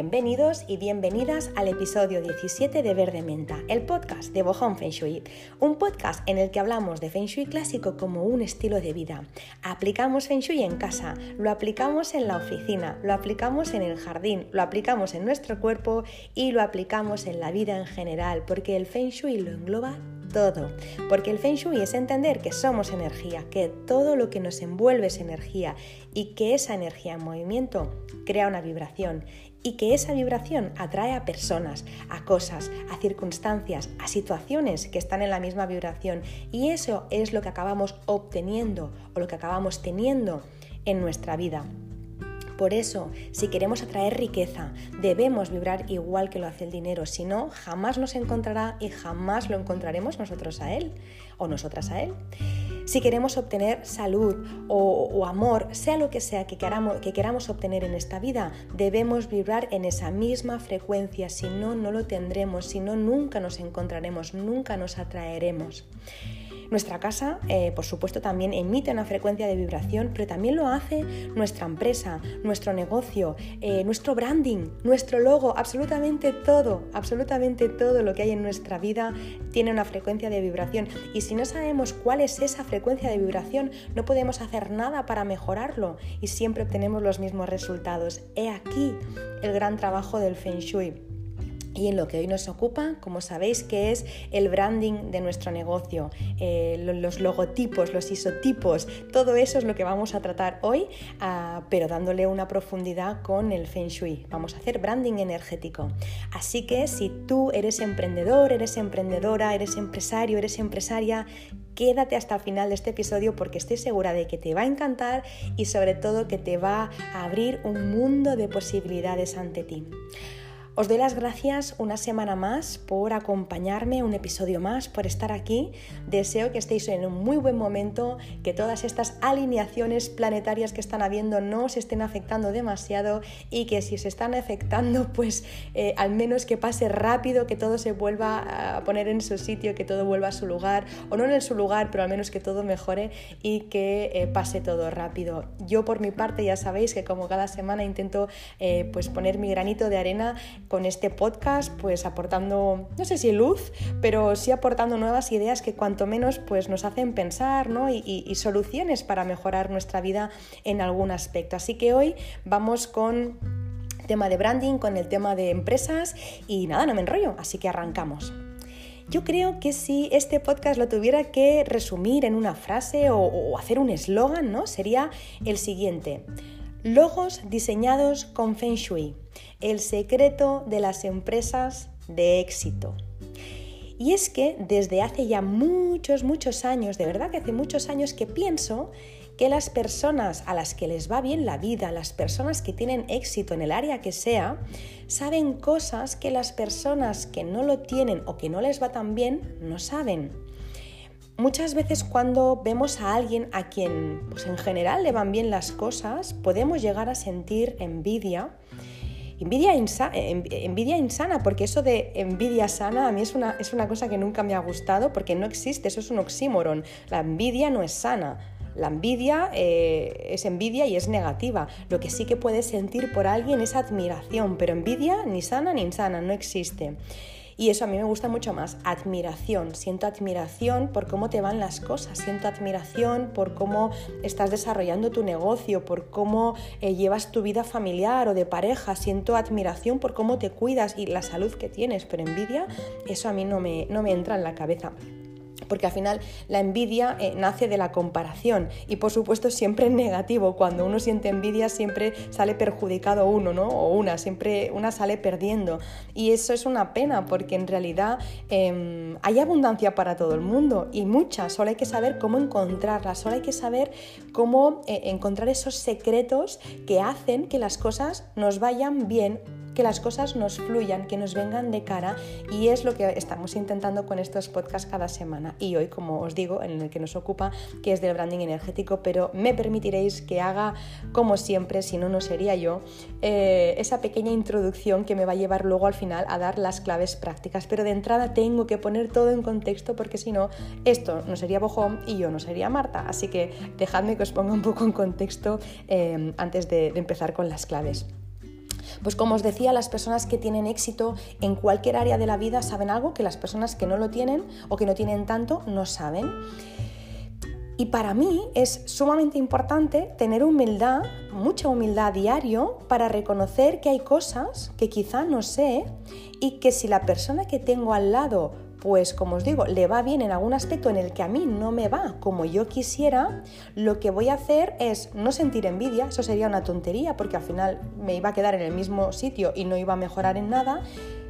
bienvenidos y bienvenidas al episodio 17 de Verde Menta, el podcast de Bohong Feng Shui, un podcast en el que hablamos de Feng Shui clásico como un estilo de vida. Aplicamos Feng Shui en casa, lo aplicamos en la oficina, lo aplicamos en el jardín, lo aplicamos en nuestro cuerpo y lo aplicamos en la vida en general, porque el Feng Shui lo engloba todo, porque el Feng Shui es entender que somos energía, que todo lo que nos envuelve es energía y que esa energía en movimiento crea una vibración y que esa vibración atrae a personas, a cosas, a circunstancias, a situaciones que están en la misma vibración y eso es lo que acabamos obteniendo o lo que acabamos teniendo en nuestra vida. Por eso, si queremos atraer riqueza, debemos vibrar igual que lo hace el dinero, si no, jamás nos encontrará y jamás lo encontraremos nosotros a él o nosotras a él. Si queremos obtener salud o, amor, sea lo que sea que queramos, que queramos obtener en esta vida, debemos vibrar en esa misma frecuencia, si no, no lo tendremos, si no, nunca nos encontraremos, nunca nos atraeremos. Nuestra casa, eh, por supuesto, también emite una frecuencia de vibración, pero también lo hace nuestra empresa, nuestro negocio, eh, nuestro branding, nuestro logo, absolutamente todo, absolutamente todo lo que hay en nuestra vida tiene una frecuencia de vibración. Y si no sabemos cuál es esa frecuencia de vibración, no podemos hacer nada para mejorarlo y siempre obtenemos los mismos resultados. He aquí el gran trabajo del Feng Shui y en lo que hoy nos ocupa, como sabéis, que es el branding de nuestro negocio, eh, los logotipos, los isotipos, todo eso es lo que vamos a tratar hoy, ah, pero dándole una profundidad con el Feng Shui. Vamos a hacer branding energético. Así que si tú eres emprendedor, eres emprendedora, eres empresario, eres empresaria, quédate hasta el final de este episodio porque estoy segura de que te va a encantar y sobre todo que te va a abrir un mundo de posibilidades ante ti. Os doy las gracias una semana más por acompañarme, un episodio más, por estar aquí. Deseo que estéis en un muy buen momento, que todas estas alineaciones planetarias que están habiendo no os estén afectando demasiado y que si se están afectando, pues eh, al menos que pase rápido, que todo se vuelva a poner en su sitio, que todo vuelva a su lugar, o no en su lugar, pero al menos que todo mejore y que eh, pase todo rápido. Yo por mi parte ya sabéis que como cada semana intento eh, pues poner mi granito de arena con este podcast, pues aportando, no sé si luz, pero sí aportando nuevas ideas que cuanto menos pues nos hacen pensar ¿no? y, soluciones para mejorar nuestra vida en algún aspecto. Así que hoy vamos con tema de branding, con el tema de empresas y nada, no me enrollo, así que arrancamos. Yo creo que si este podcast lo tuviera que resumir en una frase o, o hacer un eslogan, ¿no? Sería el siguiente. Logos diseñados con Feng Shui, el secreto de las empresas de éxito. Y es que desde hace ya muchos, muchos años, de verdad que hace muchos años que pienso que las personas a las que les va bien la vida, las personas que tienen éxito en el área que sea, saben cosas que las personas que no lo tienen o que no les va tan bien no saben. Muchas veces cuando vemos a alguien a quien pues en general le van bien las cosas, podemos llegar a sentir envidia. Envidia, envidia insana, porque eso de envidia sana a mí es una, es una cosa que nunca me ha gustado, porque no existe, eso es un oxímoron. La envidia no es sana. La envidia eh, es envidia y es negativa. Lo que sí que puedes sentir por alguien es admiración, pero envidia ni sana ni insana, no existe. Y eso a mí me gusta mucho más, admiración. Siento admiración por cómo te van las cosas, siento admiración por cómo estás desarrollando tu negocio, por cómo eh, llevas tu vida familiar o de pareja, siento admiración por cómo te cuidas y la salud que tienes, pero envidia, eso a mí no me, no me entra en la cabeza porque al final la envidia eh, nace de la comparación y por supuesto siempre es negativo, cuando uno siente envidia siempre sale perjudicado uno, ¿no? O una, siempre una sale perdiendo. Y eso es una pena porque en realidad em, hay abundancia para todo el mundo y mucha, solo hay que saber cómo encontrarla, solo hay que saber cómo eh, encontrar esos secretos que hacen que las cosas nos vayan bien que las cosas nos fluyan, que nos vengan de cara y es lo que estamos intentando con estos podcasts cada semana. Y hoy, como os digo, en el que nos ocupa, que es del branding energético, pero me permitiréis que haga, como siempre, si no, no sería yo, eh, esa pequeña introducción que me va a llevar luego al final a dar las claves prácticas. Pero de entrada tengo que poner todo en contexto porque si no, esto no sería Bojón y yo no sería Marta. Así que dejadme que os ponga un poco en contexto eh, antes de empezar con las claves. Pues como os decía, las personas que tienen éxito en cualquier área de la vida saben algo que las personas que no lo tienen o que no tienen tanto no saben. Y para mí es sumamente importante tener humildad, mucha humildad diario, para reconocer que hay cosas que quizá no sé y que si la persona que tengo al lado pues como os digo, le va bien en algún aspecto en el que a mí no me va como yo quisiera, lo que voy a hacer es no sentir envidia, eso sería una tontería porque al final me iba a quedar en el mismo sitio y no iba a mejorar en nada.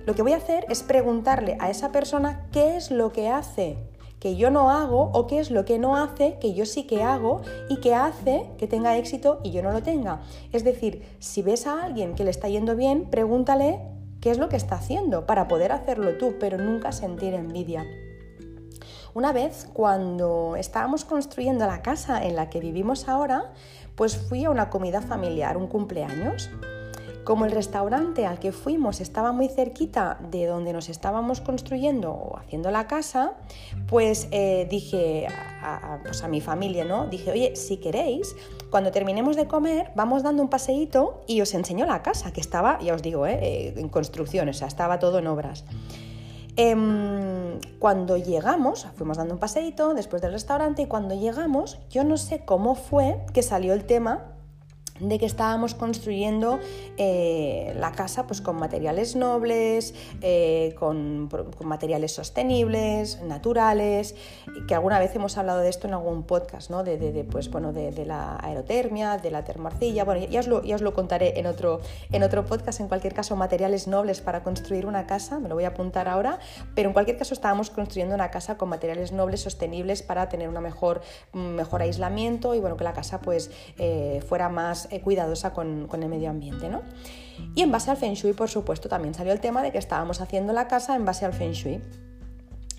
Lo que voy a hacer es preguntarle a esa persona qué es lo que hace que yo no hago o qué es lo que no hace que yo sí que hago y que hace que tenga éxito y yo no lo tenga. Es decir, si ves a alguien que le está yendo bien, pregúntale qué es lo que está haciendo para poder hacerlo tú, pero nunca sentir envidia. Una vez, cuando estábamos construyendo la casa en la que vivimos ahora, pues fui a una comida familiar, un cumpleaños. Como el restaurante al que fuimos estaba muy cerquita de donde nos estábamos construyendo o haciendo la casa, pues eh, dije a, pues a, mi familia, ¿no? Dije, oye, si queréis, cuando terminemos de comer, vamos dando un paseíto y os enseño la casa, que estaba, ya os digo, ¿eh? Eh, en construcción, o sea, estaba todo en obras. Em, cuando llegamos, fuimos dando un paseíto después del restaurante y cuando llegamos, yo no sé cómo fue que salió el tema de que estábamos construyendo eh, la casa pues, con materiales nobles, eh, con, materiales sostenibles, naturales, que alguna vez hemos hablado de esto en algún podcast, ¿no? de, pues, bueno, de, la aerotermia, de la termoarcilla, bueno, ya os lo, os lo contaré en otro, en otro podcast, en cualquier caso, materiales nobles para construir una casa, me lo voy a apuntar ahora, pero en cualquier caso estábamos construyendo una casa con materiales nobles, sostenibles, para tener una mejor, mejor aislamiento y bueno, que la casa pues, eh, fuera más cuidadosa con, con, el medio ambiente. ¿no? Y en base al Feng Shui, por supuesto, también salió el tema de que estábamos haciendo la casa en base al Feng Shui.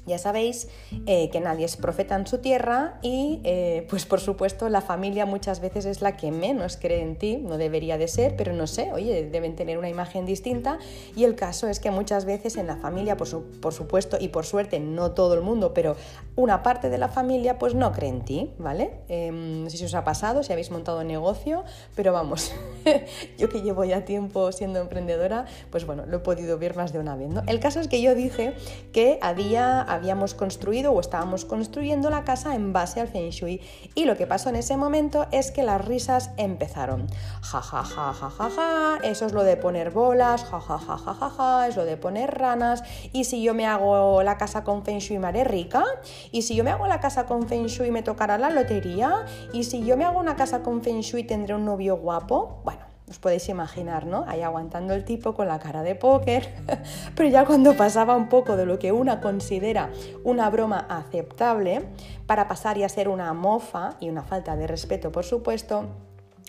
Ya sabéis eh, que nadie es profeta en su tierra y eh, pues por supuesto la familia muchas veces es la que menos cree en ti, no debería de ser, pero no sé, oye, deben tener una imagen distinta y el caso es que muchas veces en la familia, por, supuesto y por suerte no todo el mundo, pero una parte de la familia pues no cree en ti, ¿vale? Em, no sé si os ha pasado, si habéis montado negocio, pero vamos, yo que llevo ya tiempo siendo emprendedora, pues bueno, lo he podido ver más de una vez, ¿no? El caso es que yo dije que había habíamos construido o estábamos construyendo la casa en base al feng shui. Y lo que pasó en ese momento es que las risas empezaron. Ja, ja, ja, ja, ja, ja, eso es lo de poner bolas, ja, ja, ja, ja, ja, ja, es lo de poner ranas. Y si yo me hago la casa con feng shui, me haré rica. Y si yo me hago la casa con feng shui, me tocará la lotería. Y si yo me hago una casa con feng shui, tendré un novio guapo. Bueno, os podéis imaginar, ¿no? Ahí aguantando el tipo con la cara de póker, pero ya cuando pasaba un poco de lo que una considera una broma aceptable, para pasar y a ser una mofa y una falta de respeto, por supuesto,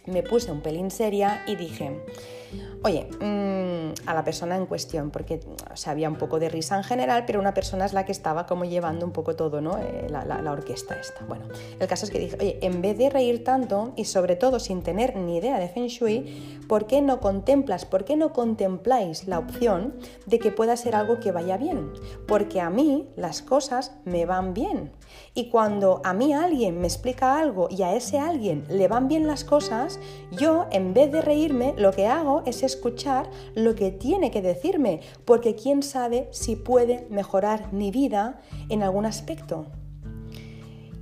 me puse un pelín seria y dije, oye, mm, a la persona en cuestión, porque había un poco de risa en general, pero una persona es la que estaba como llevando un poco todo, ¿no? Eh, la, la, orquesta esta. Bueno, el caso es que dije, oye, en vez de reír tanto y sobre todo sin tener ni idea de Feng Shui, ¿por qué no contemplas, por qué no contempláis la opción de que pueda ser algo que vaya bien? Porque a mí las cosas me van bien. Y cuando a mí alguien me explica algo y a ese alguien le van bien las cosas, yo en vez de reírme lo que hago es escuchar lo que tiene que decirme, porque quién sabe si puede mejorar mi vida en algún aspecto.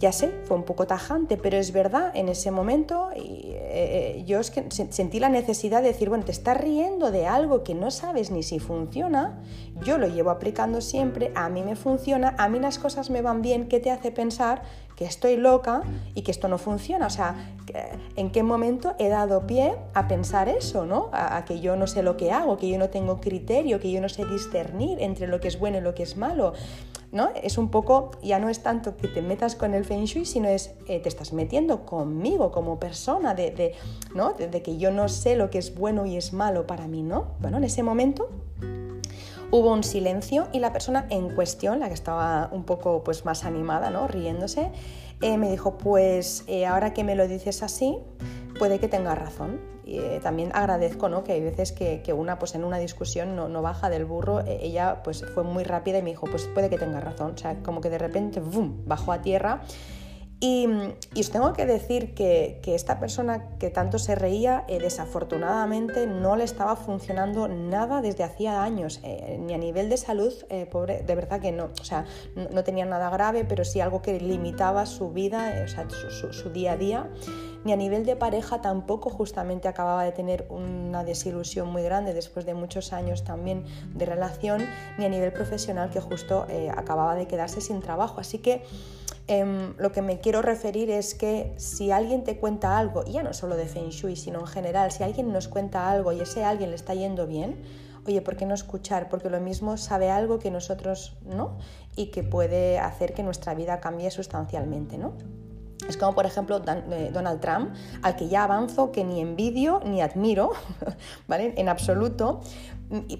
Ya sé, fue un poco tajante, pero es verdad, en ese momento y, eh, eh, yo sentí la necesidad de decir, bueno, te estás riendo de algo que no sabes ni si funciona, yo lo llevo aplicando siempre, a mí me funciona, a mí las cosas me van bien, ¿qué te hace pensar que estoy loca y que esto no funciona? O sea, ¿en qué momento he dado pie a pensar eso, ¿no? A, que yo no sé lo que hago, que yo no tengo criterio, que yo no sé discernir entre lo que es bueno y lo que es malo. ¿no? Es un poco, ya no es tanto que te metas con el Feng Shui, sino es, eh, te estás metiendo conmigo como persona, de, ¿no? De, que yo no sé lo que es bueno y es malo para mí, ¿no? Bueno, en ese momento hubo un silencio y la persona en cuestión, la que estaba un poco pues, más animada, ¿no? Riéndose, eh, me dijo, pues eh, ahora que me lo dices así, puede que tenga razón. Y, eh, también agradezco ¿no? que hay veces que, una pues en una discusión no, baja del burro, ella pues fue muy rápida y me dijo, pues puede que tenga razón, o sea, como que de repente ¡bum! bajó a tierra Y, os tengo que decir que, esta persona que tanto se reía, eh, desafortunadamente no le estaba funcionando nada desde hacía años, eh, ni a nivel de salud, eh, pobre, de verdad que no, o sea, no, tenía nada grave, pero sí algo que limitaba su vida, o sea, su, día a día ni a nivel de pareja tampoco justamente acababa de tener una desilusión muy grande después de muchos años también de relación, ni a nivel profesional que justo acababa de quedarse sin trabajo. Así que Em, lo que me quiero referir es que si alguien te cuenta algo, y ya no solo de Feng Shui, sino en general, si alguien nos cuenta algo y ese alguien le está yendo bien, oye, ¿por qué no escuchar? Porque lo mismo sabe algo que nosotros no y que puede hacer que nuestra vida cambie sustancialmente, ¿no? Es como, por ejemplo, eh, Donald Trump, al que ya avanzo, que ni envidio ni admiro, ¿vale? En absoluto.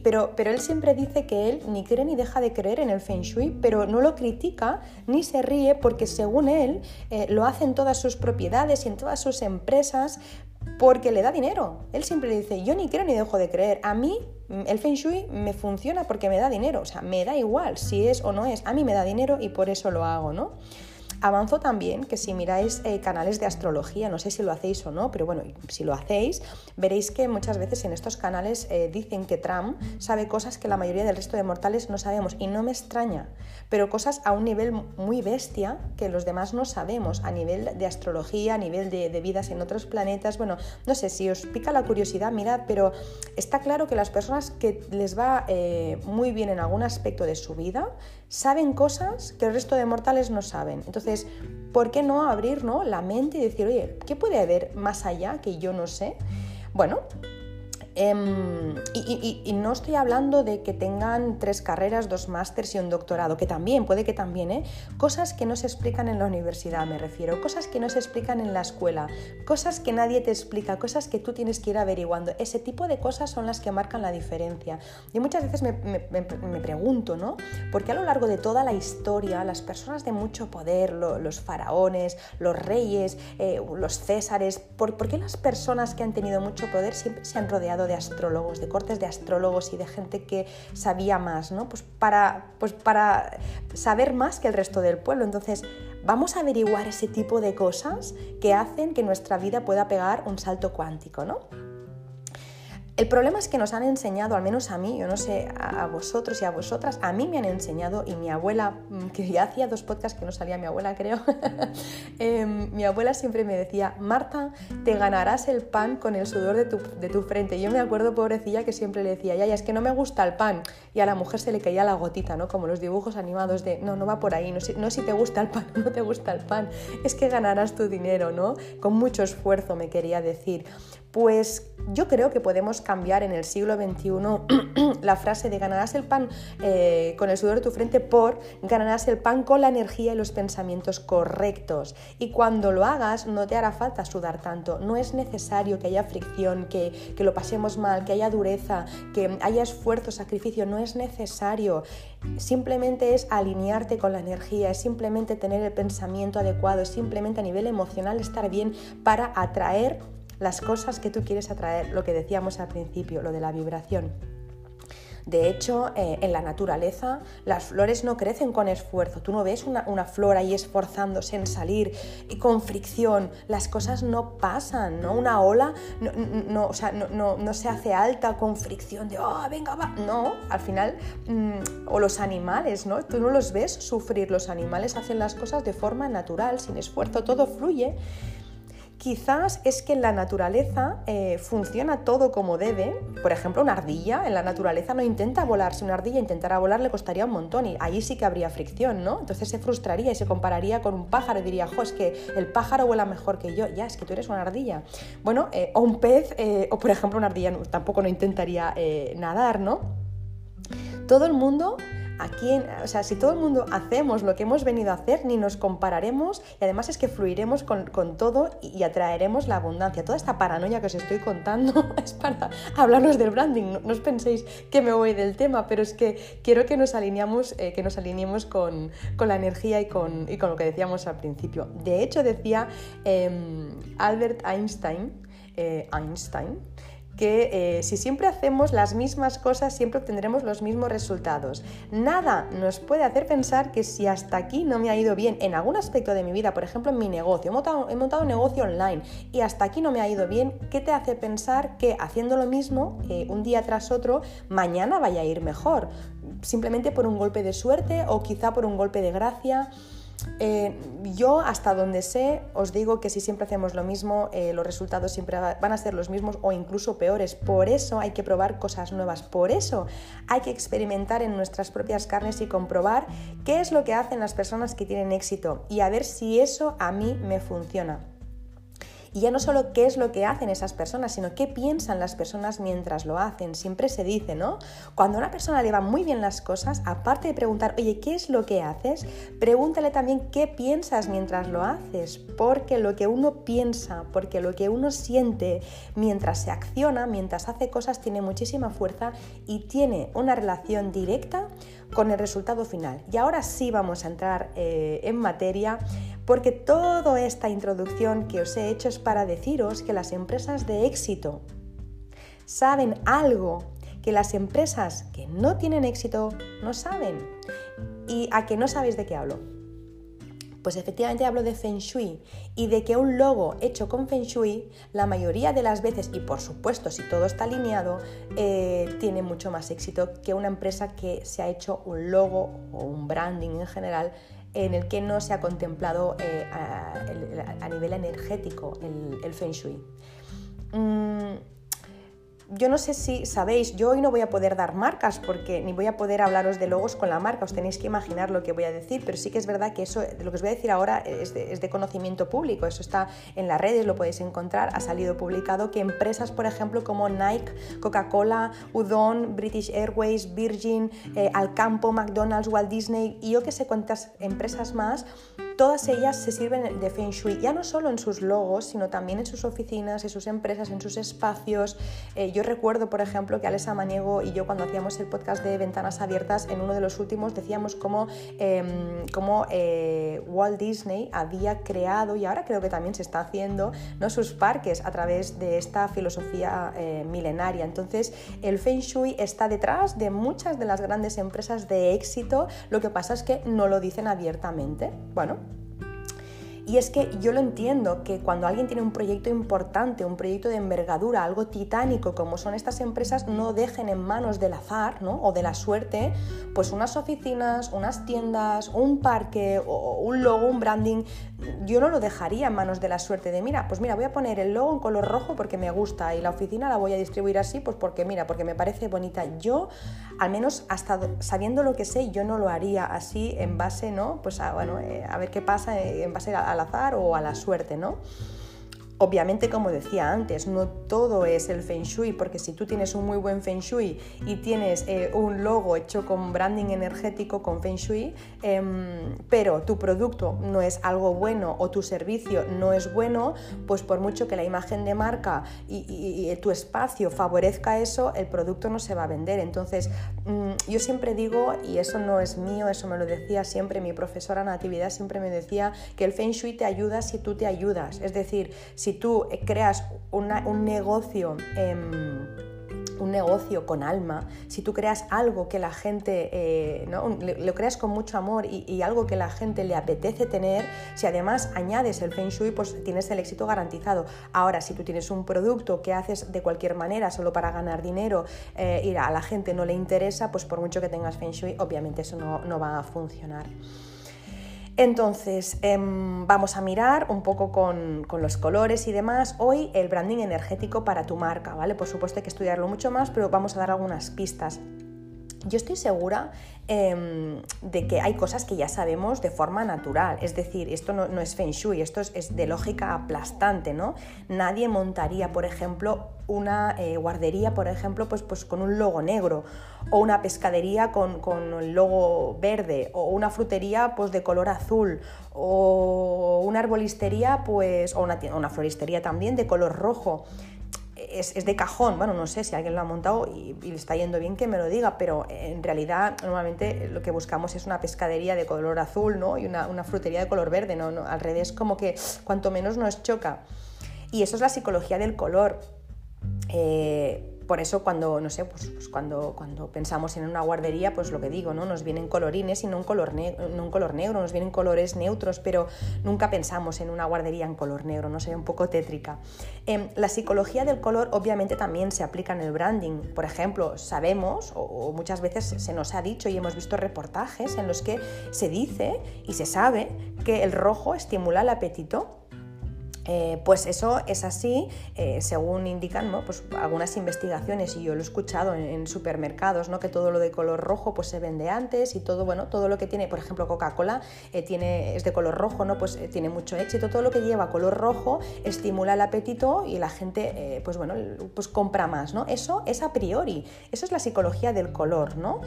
Pero, pero él siempre dice que él ni cree ni deja de creer en el Feng Shui, pero no lo critica ni se ríe porque según él eh, lo hace en todas sus propiedades y en todas sus empresas porque le da dinero. Él siempre dice, yo ni creo ni dejo de creer. A mí el Feng Shui me funciona porque me da dinero. O sea, me da igual si es o no es. A mí me da dinero y por eso lo hago, ¿no? Avanzo también que si miráis eh, canales de astrología, no sé si lo hacéis o no, pero bueno, si lo hacéis, veréis que muchas veces en estos canales eh, dicen que Trump sabe cosas que la mayoría del resto de mortales no sabemos y no me extraña, pero cosas a un nivel muy bestia que los demás no sabemos, a nivel de astrología, a nivel de, vidas en otros planetas, bueno, no sé si os pica la curiosidad, mirad, pero está claro que las personas que les va eh, muy bien en algún aspecto de su vida, saben cosas que el resto de mortales no saben. Entonces, ¿por qué no abrir la mente y decir, oye, ¿qué puede haber más allá que yo no sé? Bueno, Em, y, no estoy hablando de que tengan tres carreras, dos másters y un doctorado, que también, puede que también, ¿eh? Cosas que no se explican en la universidad, me refiero, cosas que no se explican en la escuela, cosas que nadie te explica, cosas que tú tienes que ir averiguando. Ese tipo de cosas son las que marcan la diferencia. Y muchas veces me, pregunto, ¿no? ¿Por qué a lo largo de toda la historia las personas de mucho poder, los faraones, los reyes, eh, los césares, ¿por qué las personas que han tenido mucho poder siempre se han rodeado de astrólogos, de cortes de astrólogos y de gente que sabía más, ¿no? Pues para, pues para saber más que el resto del pueblo. Entonces, vamos a averiguar ese tipo de cosas que hacen que nuestra vida pueda pegar un salto cuántico, ¿no? El problema es que nos han enseñado, al menos a mí, yo no sé a, vosotros y a vosotras, a mí me han enseñado y mi abuela, mm, que ya hacía dos podcasts que no salía mi abuela creo, em, mi abuela siempre me decía, Marta, te ganarás el pan con el sudor de tu, de tu frente. Y yo me acuerdo, pobrecilla, que siempre le decía, ya, ya, es que no me gusta el pan. Y a la mujer se le caía la gotita, ¿no? Como los dibujos animados de, no, no va por ahí, no, no si te gusta el pan no te gusta el pan, es que ganarás tu dinero, ¿no? Con mucho esfuerzo me quería decir. Pues yo creo que podemos cambiar en el siglo XXI la frase de ganarás el pan eh, con el sudor de tu frente por ganarás el pan con la energía y los pensamientos correctos. Y cuando lo hagas no te hará falta sudar tanto. No es necesario que haya fricción, que, que lo pasemos mal, que haya dureza, que haya esfuerzo, sacrificio. No es necesario. Simplemente es alinearte con la energía, es simplemente tener el pensamiento adecuado, es simplemente a nivel emocional estar bien para atraer las cosas que tú quieres atraer, lo que decíamos al principio, lo de la vibración. De hecho, eh, en la naturaleza las flores no crecen con esfuerzo. Tú no ves una, flor ahí esforzándose en salir y con fricción. Las cosas no pasan, ¿no? Una ola no, no, se hace alta con fricción de, oh, venga, va. No, al final, mm, o los animales, ¿no? Tú no los ves sufrir. Los animales hacen las cosas de forma natural, sin esfuerzo, todo fluye. Quizás es que en la naturaleza eh, funciona todo como debe. Por ejemplo, una ardilla en la naturaleza no intenta volar. Si una ardilla intentara volar le costaría un montón y ahí sí que habría fricción, ¿no? Entonces se frustraría y se compararía con un pájaro y diría, jo, es que el pájaro vuela mejor que yo. Ya, es que tú eres una ardilla. Bueno, eh, o un pez, eh, o por ejemplo una ardilla tampoco no intentaría nadar, ¿no? Todo el mundo O sea, si todo el mundo hacemos lo que hemos venido a hacer, ni nos compararemos y además es que fluiremos con, todo y, atraeremos la abundancia. Toda esta paranoia que os estoy contando es para hablarnos del branding. No, os penséis que me voy del tema, pero es que quiero que nos alineamos, eh, que nos alineemos con, la energía y con, con, lo que decíamos al principio. De hecho, decía em, Albert Einstein, eh, Einstein que eh, si siempre hacemos las mismas cosas, siempre obtendremos los mismos resultados. Nada nos puede hacer pensar que si hasta aquí no me ha ido bien en algún aspecto de mi vida, por ejemplo en mi negocio, he montado, un negocio online y hasta aquí no me ha ido bien, ¿qué te hace pensar que haciendo lo mismo eh, un día tras otro, mañana vaya a ir mejor? Simplemente por un golpe de suerte o quizá por un golpe de gracia. Eh, yo hasta donde sé os digo que si siempre hacemos lo mismo, eh, los resultados siempre van a ser los mismos o incluso peores. Por eso hay que probar cosas nuevas. Por eso hay que experimentar en nuestras propias carnes y comprobar qué es lo que hacen las personas que tienen éxito y a ver si eso a mí me funciona. Y ya no solo qué es lo que hacen esas personas, sino qué piensan las personas mientras lo hacen. Siempre se dice, ¿no? Cuando a una persona le van muy bien las cosas, aparte de preguntar, oye, ¿qué es lo que haces? Pregúntale también qué piensas mientras lo haces, porque lo que uno piensa, porque lo que uno siente mientras se acciona, mientras hace cosas, tiene muchísima fuerza y tiene una relación directa con el resultado final. Y ahora sí vamos a entrar eh, en materia porque toda esta introducción que os he hecho es para deciros que las empresas de éxito saben algo que las empresas que no tienen éxito no saben. ¿Y a que no sabéis de qué hablo? Pues efectivamente hablo de Feng Shui y de que un logo hecho con Feng Shui, la mayoría de las veces, y por supuesto si todo está alineado, eh, tiene mucho más éxito que una empresa que se ha hecho un logo o un branding en general en el que no se ha contemplado eh, a, nivel energético el, Feng Shui. Mm, yo no sé si sabéis, yo hoy no voy a poder dar marcas porque ni voy a poder hablaros de logos con la marca, os tenéis que imaginar lo que voy a decir, pero sí que es verdad que eso, lo que os voy a decir ahora es de, conocimiento público, eso está en las redes, lo podéis encontrar, ha salido publicado que empresas, por ejemplo, como Nike, Coca-Cola, Udon, British Airways, Virgin, eh, Alcampo, McDonald's, Walt Disney y yo que sé cuántas empresas más, todas ellas se sirven de Feng Shui, ya no solo en sus logos, sino también en sus oficinas, en sus empresas, en sus espacios. Eh, yo recuerdo, por ejemplo, que Alessa Maniego y yo cuando hacíamos el podcast de Ventanas Abiertas, en uno de los últimos decíamos cómo, em, eh, Walt Disney había creado, y ahora creo que también se está haciendo, ¿no? sus parques a través de esta filosofía eh, milenaria. Entonces, el Feng Shui está detrás de muchas de las grandes empresas de éxito, lo que pasa es que no lo dicen abiertamente. Bueno, y es que yo lo entiendo, que cuando alguien tiene un proyecto importante, un proyecto de envergadura, algo titánico como son estas empresas, no dejen en manos del azar ¿no? o de la suerte, pues unas oficinas, unas tiendas, un parque, o un logo, un branding. Yo no lo dejaría en manos de la suerte de, mira, pues mira, voy a poner el logo en color rojo porque me gusta y la oficina la voy a distribuir así, pues porque mira, porque me parece bonita. Yo, al menos hasta sabiendo lo que sé, yo no lo haría así en base, ¿no? Pues a, bueno, eh, a ver qué pasa eh, en base a, a azar o a la suerte, ¿no? Obviamente, como decía antes, no todo es el feng shui, porque si tú tienes un muy buen feng shui y tienes eh, un logo hecho con branding energético, con feng shui, em, pero tu producto no es algo bueno o tu servicio no es bueno, pues por mucho que la imagen de marca y, tu espacio favorezca eso, el producto no se va a vender. Entonces, mm, yo siempre digo, y eso no es mío, eso me lo decía siempre mi profesora Natividad, siempre me decía que el feng shui te ayuda si tú te ayudas. Es decir, si si tú eh, creas un negocio... un negocio con alma, si tú creas algo que la gente, eh, lo creas con mucho amor y, algo que la gente le apetece tener, si además añades el Feng Shui, pues tienes el éxito garantizado. Ahora, si tú tienes un producto que haces de cualquier manera solo para ganar dinero eh, y a la gente no le interesa, pues por mucho que tengas Feng Shui, obviamente eso no, no va a funcionar. Entonces, em, vamos a mirar un poco con, con, los colores y demás. Hoy el branding energético para tu marca, ¿vale? Por supuesto hay que estudiarlo mucho más, pero vamos a dar algunas pistas. Yo estoy segura em, de que hay cosas que ya sabemos de forma natural, es decir, esto no, es feng shui, esto es, de lógica aplastante, ¿no? Nadie montaría, por ejemplo, una eh, guardería, por ejemplo, pues, pues con un logo negro, o una pescadería con, con, el logo verde, o una frutería pues de color azul, o una arbolistería, pues, o una, una floristería también de color rojo es, de cajón. Bueno, no sé si alguien lo ha montado y, le está yendo bien que me lo diga, pero en realidad normalmente lo que buscamos es una pescadería de color azul ¿no? y una, frutería de color verde. ¿no? Al revés, como que cuanto menos nos choca. Y eso es la psicología del color. Eh, por eso cuando, no sé, pues, pues, cuando, cuando pensamos en una guardería, pues lo que digo, ¿no? Nos vienen colorines y no un color, no un color negro, nos vienen colores neutros, pero nunca pensamos en una guardería en color negro, no sé, un poco tétrica. Em, la psicología del color obviamente también se aplica en el branding. Por ejemplo, sabemos, o muchas veces se nos ha dicho y hemos visto reportajes en los que se dice y se sabe que el rojo estimula el apetito eh, pues eso es así, eh, según indican pues algunas investigaciones, y yo lo he escuchado en, supermercados, ¿no? que todo lo de color rojo pues, se vende antes y todo, bueno, todo lo que tiene, por ejemplo, Coca-Cola eh, es de color rojo, ¿no? pues tiene mucho éxito, todo lo que lleva color rojo estimula el apetito y la gente pues, bueno, pues compra más. ¿no? Eso es a priori, eso es la psicología del color. ¿no?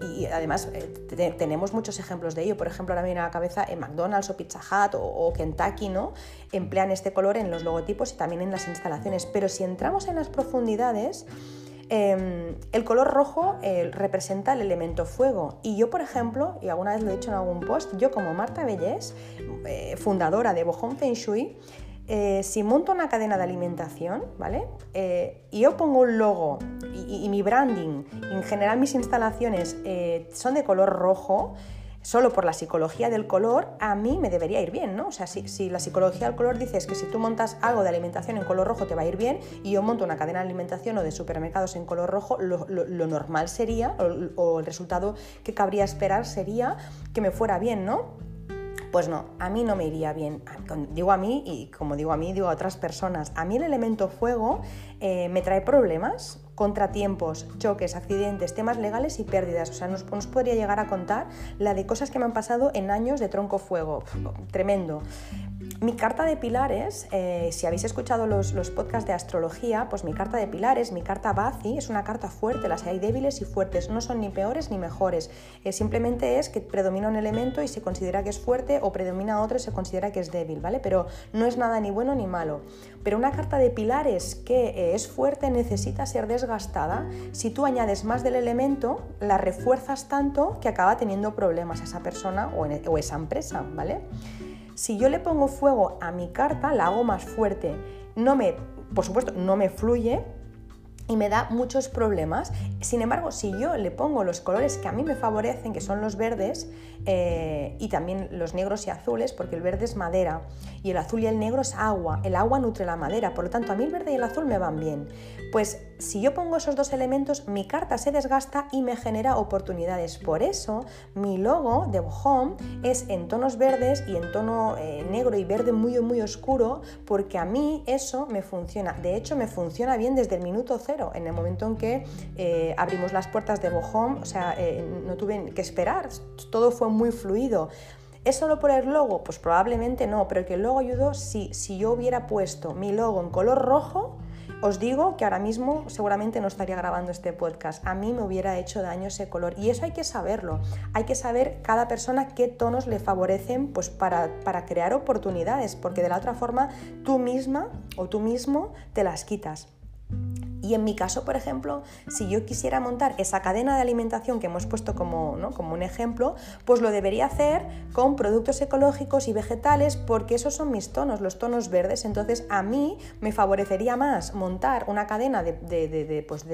Y además eh, tenemos muchos ejemplos de ello. Por ejemplo, ahora me viene a la cabeza en McDonald's o Pizza Hut o, Kentucky, ¿no? Emplean este color en los logotipos y también en las instalaciones. Pero si entramos en las profundidades, em, el color rojo eh, representa el elemento fuego. Y yo, por ejemplo, y alguna vez lo he dicho en algún post, yo como Marta Bellés, eh, fundadora de Bohong Feng Shui, eh, si monto una cadena de alimentación, ¿vale? Eh, y yo pongo un logo y, mi branding, en general mis instalaciones eh, son de color rojo, solo por la psicología del color, a mí me debería ir bien, ¿no? O sea, si, la psicología del color dice que si tú montas algo de alimentación en color rojo te va a ir bien y yo monto una cadena de alimentación o de supermercados en color rojo, lo, normal sería, o el resultado que cabría esperar sería que me fuera bien, ¿no? Pues no, a mí no me iría bien. Digo a mí y como digo a mí, digo a otras personas. A mí el elemento fuego eh, me trae problemas, contratiempos, choques, accidentes, temas legales y pérdidas. O sea, nos, nos, podría llegar a contar la de cosas que me han pasado en años de tronco fuego. Tremendo. Mi carta de pilares, eh, si habéis escuchado los, podcasts de astrología, pues mi carta de pilares, mi carta Bazi, es una carta fuerte, las hay débiles y fuertes, no son ni peores ni mejores, eh, simplemente es que predomina un elemento y se considera que es fuerte o predomina otro y se considera que es débil, ¿vale? Pero no es nada ni bueno ni malo. Pero una carta de pilares que eh, es fuerte necesita ser desgastada. Si tú añades más del elemento, la refuerzas tanto que acaba teniendo problemas esa persona o, o esa empresa, ¿vale? Si yo le pongo fuego a mi carta, la hago más fuerte. No me, por supuesto, no me fluye, y me da muchos problemas. Sin embargo, si yo le pongo los colores que a mí me favorecen, que son los verdes eh, y también los negros y azules, porque el verde es madera y el azul y el negro es agua, el agua nutre la madera, por lo tanto a mí el verde y el azul me van bien. Pues si yo pongo esos dos elementos, mi carta se desgasta y me genera oportunidades. Por eso mi logo de Bohom es en tonos verdes y en tono eh, negro y verde muy muy oscuro, porque a mí eso me funciona. De hecho, me funciona bien desde el minuto cero en el momento en que eh, abrimos las puertas de Bohom, o sea, eh, no tuve que esperar, todo fue muy fluido. ¿Es solo por el logo? Pues probablemente no, pero que el logo ayudó, si yo hubiera puesto mi logo en color rojo, os digo que ahora mismo seguramente no estaría grabando este podcast. A mí me hubiera hecho daño ese color. Y eso hay que saberlo. Hay que saber cada persona qué tonos le favorecen pues, para, para crear oportunidades, porque de la otra forma tú misma o tú mismo te las quitas. Y en mi caso, por ejemplo, si yo quisiera montar esa cadena de alimentación que hemos puesto como, como un ejemplo, pues lo debería hacer con productos ecológicos y vegetales porque esos son mis tonos, los tonos verdes. Entonces a mí me favorecería más montar una cadena de, pues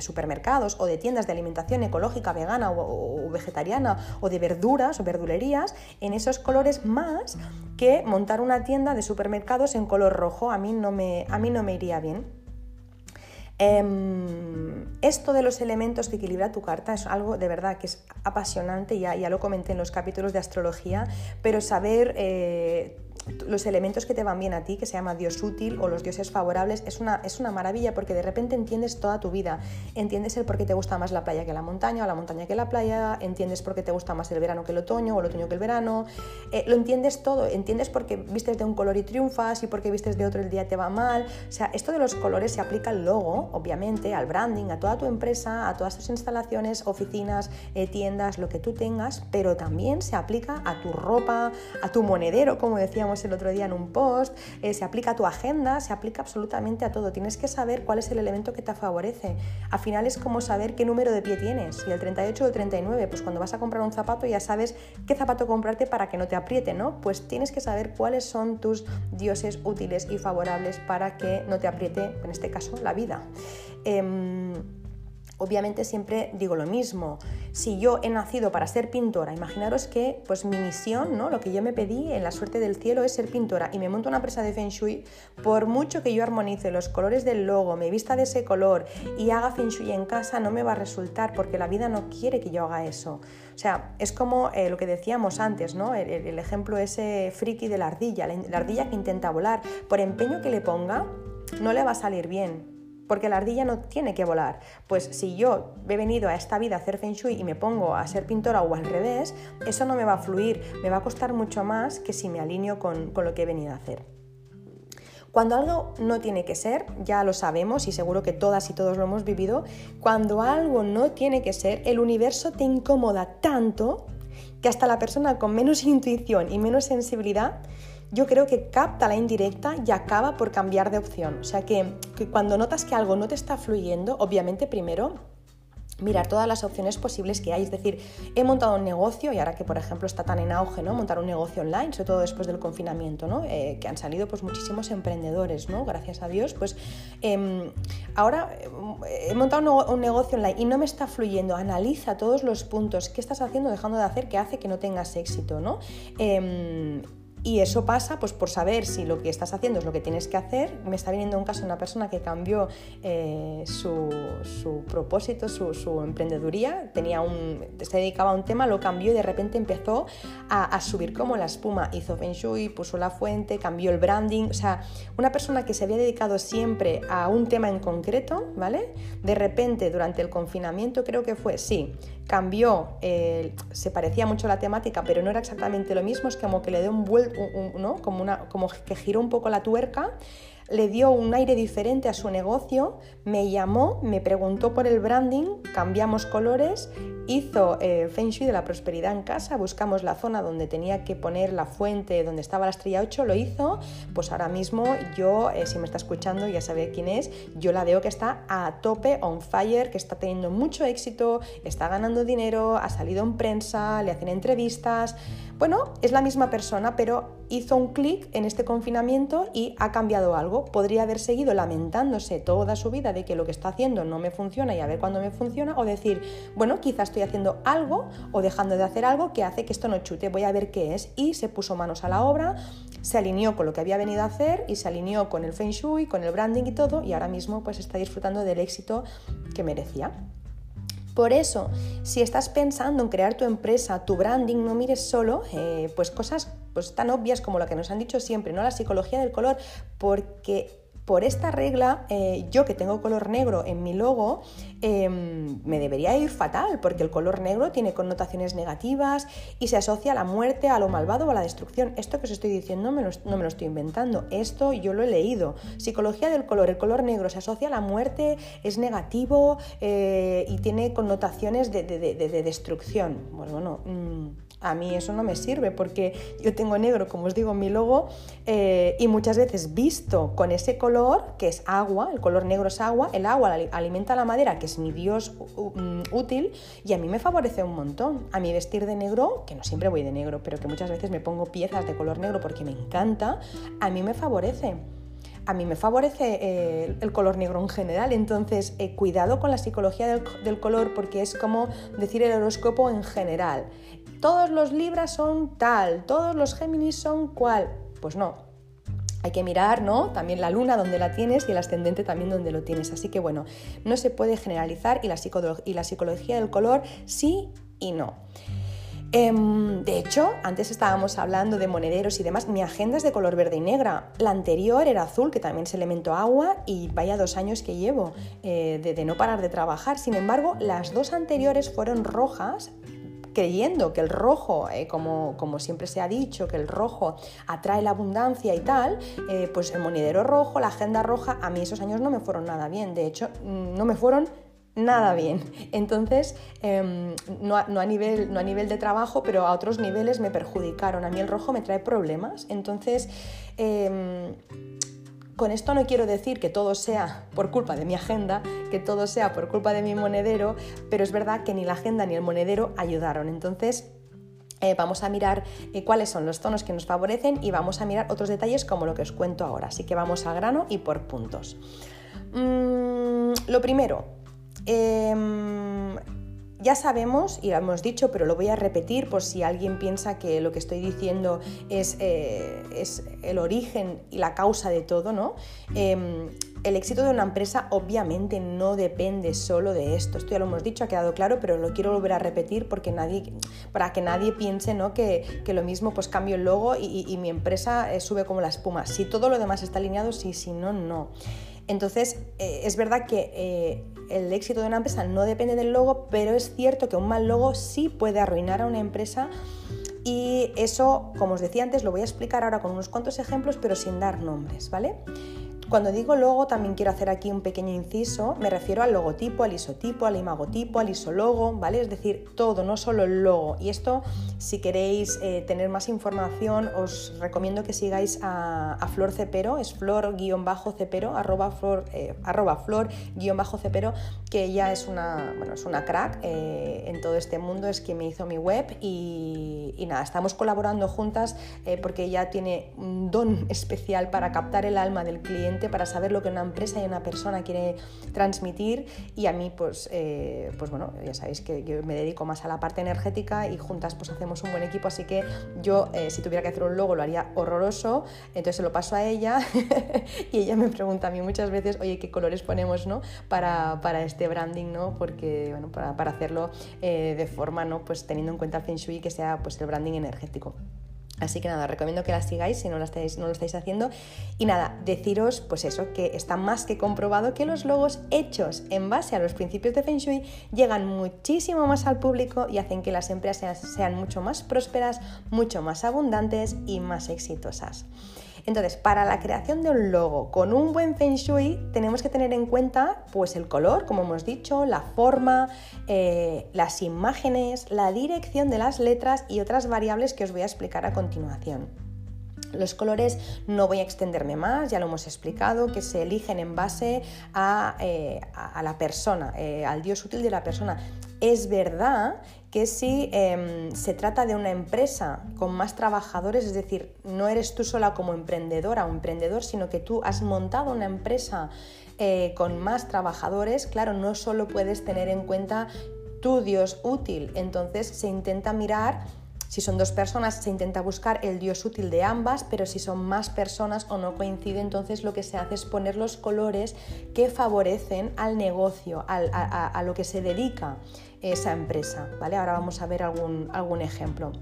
supermercados o de tiendas de alimentación ecológica, vegana o, vegetariana o de verduras o verdulerías en esos colores más que montar una tienda de supermercados en color rojo. A mí no me, a mí no me iría bien. Em, esto de los elementos que equilibra tu carta es algo de verdad que es apasionante, ya, ya lo comenté en los capítulos de astrología, pero saber eh, los elementos que te van bien a ti, que se llama Dios útil o los dioses favorables, es una, es una maravilla porque de repente entiendes toda tu vida. Entiendes el por qué te gusta más la playa que la montaña o la montaña que la playa, entiendes por qué te gusta más el verano que el otoño o el otoño que el verano. Eh, lo entiendes todo, entiendes por qué vistes de un color y triunfas y por qué vistes de otro el día te va mal. O sea, esto de los colores se aplica al logo, obviamente, al branding, a toda tu empresa, a todas tus instalaciones, oficinas, eh, tiendas, lo que tú tengas, pero también se aplica a tu ropa, a tu monedero, como decíamos decíamos el otro día en un post, eh, se aplica a tu agenda, se aplica absolutamente a todo. Tienes que saber cuál es el elemento que te favorece. Al final es como saber qué número de pie tienes, si el 38 o el 39, pues cuando vas a comprar un zapato ya sabes qué zapato comprarte para que no te apriete, ¿no? Pues tienes que saber cuáles son tus dioses útiles y favorables para que no te apriete, en este caso, la vida. Em, Obviamente siempre digo lo mismo. Si yo he nacido para ser pintora, imaginaros que pues mi misión, ¿no? lo que yo me pedí en la suerte del cielo es ser pintora y me monto una empresa de Feng Shui, por mucho que yo armonice los colores del logo, me vista de ese color y haga Feng Shui en casa, no me va a resultar porque la vida no quiere que yo haga eso. O sea, es como eh, lo que decíamos antes, ¿no? El, ejemplo ese friki de la ardilla, la ardilla que intenta volar, por empeño que le ponga, no le va a salir bien porque la ardilla no tiene que volar. Pues si yo he venido a esta vida a hacer feng shui y me pongo a ser pintora o al revés, eso no me va a fluir, me va a costar mucho más que si me alineo con, lo que he venido a hacer. Cuando algo no tiene que ser, ya lo sabemos y seguro que todas y todos lo hemos vivido, cuando algo no tiene que ser, el universo te incomoda tanto que hasta la persona con menos intuición y menos sensibilidad yo creo que capta la indirecta y acaba por cambiar de opción. O sea que, cuando notas que algo no te está fluyendo, obviamente primero mirar todas las opciones posibles que hay. Es decir, he montado un negocio y ahora que, por ejemplo, está tan en auge, ¿no? Montar un negocio online, sobre todo después del confinamiento, ¿no? Eh, que han salido pues muchísimos emprendedores, ¿no? Gracias a Dios. Pues em, ahora eh, he montado un, negocio online y no me está fluyendo. Analiza todos los puntos. ¿Qué estás haciendo, dejando de hacer que hace que no tengas éxito, ¿no? Y eso pasa pues, por saber si lo que estás haciendo es lo que tienes que hacer. Me está viniendo un caso de una persona que cambió eh, su, propósito, su, emprendeduría. Tenía un, se dedicaba a un tema, lo cambió y de repente empezó a, subir como la espuma. Hizo Feng Shui, puso la fuente, cambió el branding. O sea, una persona que se había dedicado siempre a un tema en concreto, ¿vale? De repente, durante el confinamiento, creo que fue, sí, cambió, se parecía mucho la temática, pero no era exactamente lo mismo, es como que le dio un vuelto, ¿no? como, una, como que giró un poco la tuerca le dio un aire diferente a su negocio, me llamó, me preguntó por el branding, cambiamos colores, hizo eh, Feng Shui de la prosperidad en casa, buscamos la zona donde tenía que poner la fuente, donde estaba la estrella 8, lo hizo, pues ahora mismo yo, eh, si me está escuchando, ya sabe quién es, yo la veo que está a tope, on fire, que está teniendo mucho éxito, está ganando dinero, ha salido en prensa, le hacen entrevistas, bueno, es la misma persona, pero hizo un clic en este confinamiento y ha cambiado algo. Podría haber seguido lamentándose toda su vida de que lo que está haciendo no me funciona y a ver cuándo me funciona, o decir, bueno, quizás estoy haciendo algo o dejando de hacer algo que hace que esto no chute, voy a ver qué es. Y se puso manos a la obra, se alineó con lo que había venido a hacer y se alineó con el feng shui, con el branding y todo, y ahora mismo pues está disfrutando del éxito que merecía. Por eso, si estás pensando en crear tu empresa, tu branding, no mires solo eh, pues cosas pues, tan obvias como lo que nos han dicho siempre, ¿no? La psicología del color, porque por esta regla, eh, yo que tengo color negro en mi logo, em, me debería ir fatal, porque el color negro tiene connotaciones negativas y se asocia a la muerte, a lo malvado o a la destrucción. Esto que os estoy diciendo no me lo estoy inventando, esto yo lo he leído. Psicología del color, el color negro se asocia a la muerte, es negativo eh, y tiene connotaciones de, destrucción. Pues bueno, mm, a mí eso no me sirve porque yo tengo negro, como os digo, en mi logo eh, y muchas veces visto con ese color, que es agua, el color negro es agua, el agua alimenta la madera, que es mi dios mm, útil, y a mí me favorece un montón. A mí vestir de negro, que no siempre voy de negro, pero que muchas veces me pongo piezas de color negro porque me encanta, a mí me favorece a mí me favorece eh, el color negro en general, entonces eh, cuidado con la psicología del, del, color porque es como decir el horóscopo en general todos los Libras son tal, todos los Géminis son cual. Pues no. Hay que mirar, ¿no? También la luna donde la tienes y el ascendente también donde lo tienes. Así que bueno, no se puede generalizar y la, psicología del color sí y no. Em, de hecho, antes estábamos hablando de monederos y demás. Mi agenda es de color verde y negra. La anterior era azul, que también es elemento agua, y vaya dos años que llevo eh, de, no parar de trabajar. Sin embargo, las dos anteriores fueron rojas, creyendo que el rojo, eh, como, como, siempre se ha dicho, que el rojo atrae la abundancia y tal, eh, pues el monedero rojo, la agenda roja, a mí esos años no me fueron nada bien. De hecho, mm, no me fueron nada bien. Entonces, em, no, a, nivel, no a nivel de trabajo, pero a otros niveles me perjudicaron. A mí el rojo me trae problemas. Entonces, em, con esto no quiero decir que todo sea por culpa de mi agenda, que todo sea por culpa de mi monedero, pero es verdad que ni la agenda ni el monedero ayudaron. Entonces, eh, vamos a mirar eh, cuáles son los tonos que nos favorecen y vamos a mirar otros detalles como lo que os cuento ahora. Así que vamos al grano y por puntos. Mm, lo primero, Em, ya sabemos, y lo hemos dicho, pero lo voy a repetir por si alguien piensa que lo que estoy diciendo es, eh, el origen y la causa de todo, ¿no? Em, el éxito de una empresa obviamente no depende solo de esto. Esto ya lo hemos dicho, ha quedado claro, pero lo quiero volver a repetir porque nadie, para que nadie piense ¿no? que, lo mismo, pues cambio el logo y, mi empresa eh, sube como la espuma. Si todo lo demás está alineado, sí, si no, no. Entonces, eh, es verdad que eh, el éxito de una empresa no depende del logo, pero es cierto que un mal logo sí puede arruinar a una empresa y eso, como os decía antes, lo voy a explicar ahora con unos cuantos ejemplos, pero sin dar nombres, ¿vale? Cuando digo logo también quiero hacer aquí un pequeño inciso, me refiero al logotipo, al isotipo, al imagotipo, al isologo, ¿vale? Es decir, todo, no solo el logo. Y esto, si queréis eh, tener más información, os recomiendo que sigáis a, Flor Cepero, es flor-cepero, arroba flor, eh, arroba flor-cepero, que ella es una, bueno, es una crack eh, en todo este mundo, es quien me hizo mi web y, y nada, estamos colaborando juntas porque ella tiene un don especial para captar el alma del cliente para saber lo que una empresa y una persona quiere transmitir y a mí pues, eh, pues bueno, ya sabéis que yo me dedico más a la parte energética y juntas pues hacemos un buen equipo, así que yo eh, si tuviera que hacer un logo lo haría horroroso, entonces se lo paso a ella y ella me pregunta a mí muchas veces, oye, ¿qué colores ponemos ¿no? para, para este branding? ¿no? Porque, bueno, para, para hacerlo eh, de forma, ¿no? pues teniendo en cuenta el Feng Shui que sea pues el branding energético. Así que nada, recomiendo que la sigáis si no, estáis, no lo estáis haciendo. Y nada, deciros pues eso, que está más que comprobado que los logos hechos en base a los principios de Feng Shui llegan muchísimo más al público y hacen que las empresas sean mucho más prósperas, mucho más abundantes y más exitosas. Entonces, para la creación de un logo con un buen feng shui tenemos que tener en cuenta pues el color, como hemos dicho, la forma, eh, las imágenes, la dirección de las letras y otras variables que os voy a explicar a continuación. Los colores no voy a extenderme más, ya lo hemos explicado, que se eligen en base a, eh, la persona, eh, al dios útil de la persona. Es verdad que si em, se trata de una empresa con más trabajadores, es decir, no eres tú sola como emprendedora o emprendedor, sino que tú has montado una empresa eh, con más trabajadores, claro, no solo puedes tener en cuenta tu Dios útil, entonces se intenta mirar si son dos personas, se intenta buscar el dios útil de ambas, pero si son más personas o no coincide, entonces lo que se hace es poner los colores que favorecen al negocio, a, lo que se dedica esa empresa. ¿vale? Ahora vamos a ver algún, algún ejemplo.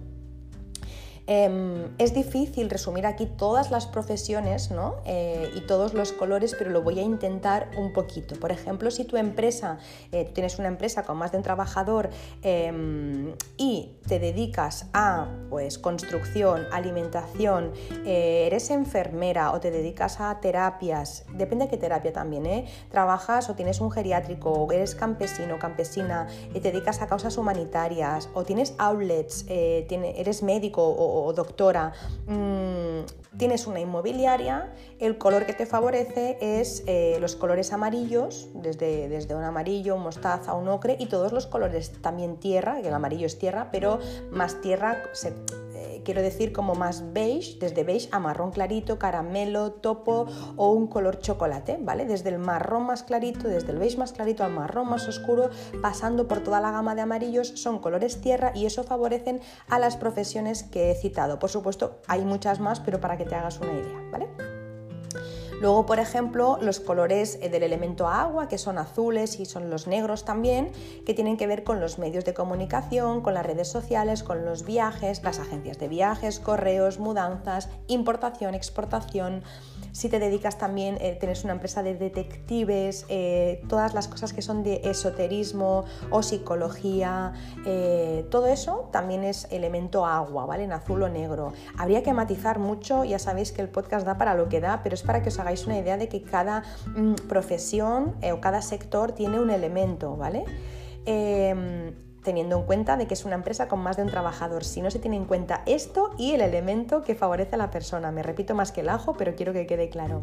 Em, es difícil resumir aquí todas las profesiones eh, y todos los colores, pero lo voy a intentar un poquito. Por ejemplo, si tu empresa, eh, tienes una empresa con más de un trabajador em, y te dedicas a pues, construcción, alimentación, eh, eres enfermera o te dedicas a terapias, depende de qué terapia también, trabajas o tienes un geriátrico o eres campesino, campesina y te dedicas a causas humanitarias o tienes outlets, eres médico o o, doctora, mm, tienes una inmobiliaria, el color que te favorece es eh, los colores amarillos, desde, desde un amarillo, un mostaza, un ocre y todos los colores también tierra, que el amarillo es tierra, pero más tierra se, quiero decir como más beige, desde beige a marrón clarito, caramelo, topo o un color chocolate, ¿vale? Desde el marrón más clarito, desde el beige más clarito al marrón más oscuro, pasando por toda la gama de amarillos, son colores tierra y eso favorecen a las profesiones que he citado. Por supuesto, hay muchas más, pero para que te hagas una idea, ¿vale? Luego, por ejemplo, los colores eh, del elemento agua, que son azules y son los negros también, que tienen que ver con los medios de comunicación, con las redes sociales, con los viajes, las agencias de viajes, correos, mudanzas, importación, exportación, si te dedicas también, eh, tienes una empresa de detectives, eh, todas las cosas que son de esoterismo o psicología, eh, todo eso también es elemento agua, ¿vale? En azul o negro. Habría que matizar mucho, ya sabéis que el podcast da para lo que da, pero es para que os hagáis una idea de que cada mm, profesión o cada sector tiene un elemento, ¿vale? Teniendo en cuenta de que es una empresa con más de un trabajador. Si no se tiene en cuenta esto y el elemento que favorece a la persona. Me repito más que el ajo, pero quiero que quede claro.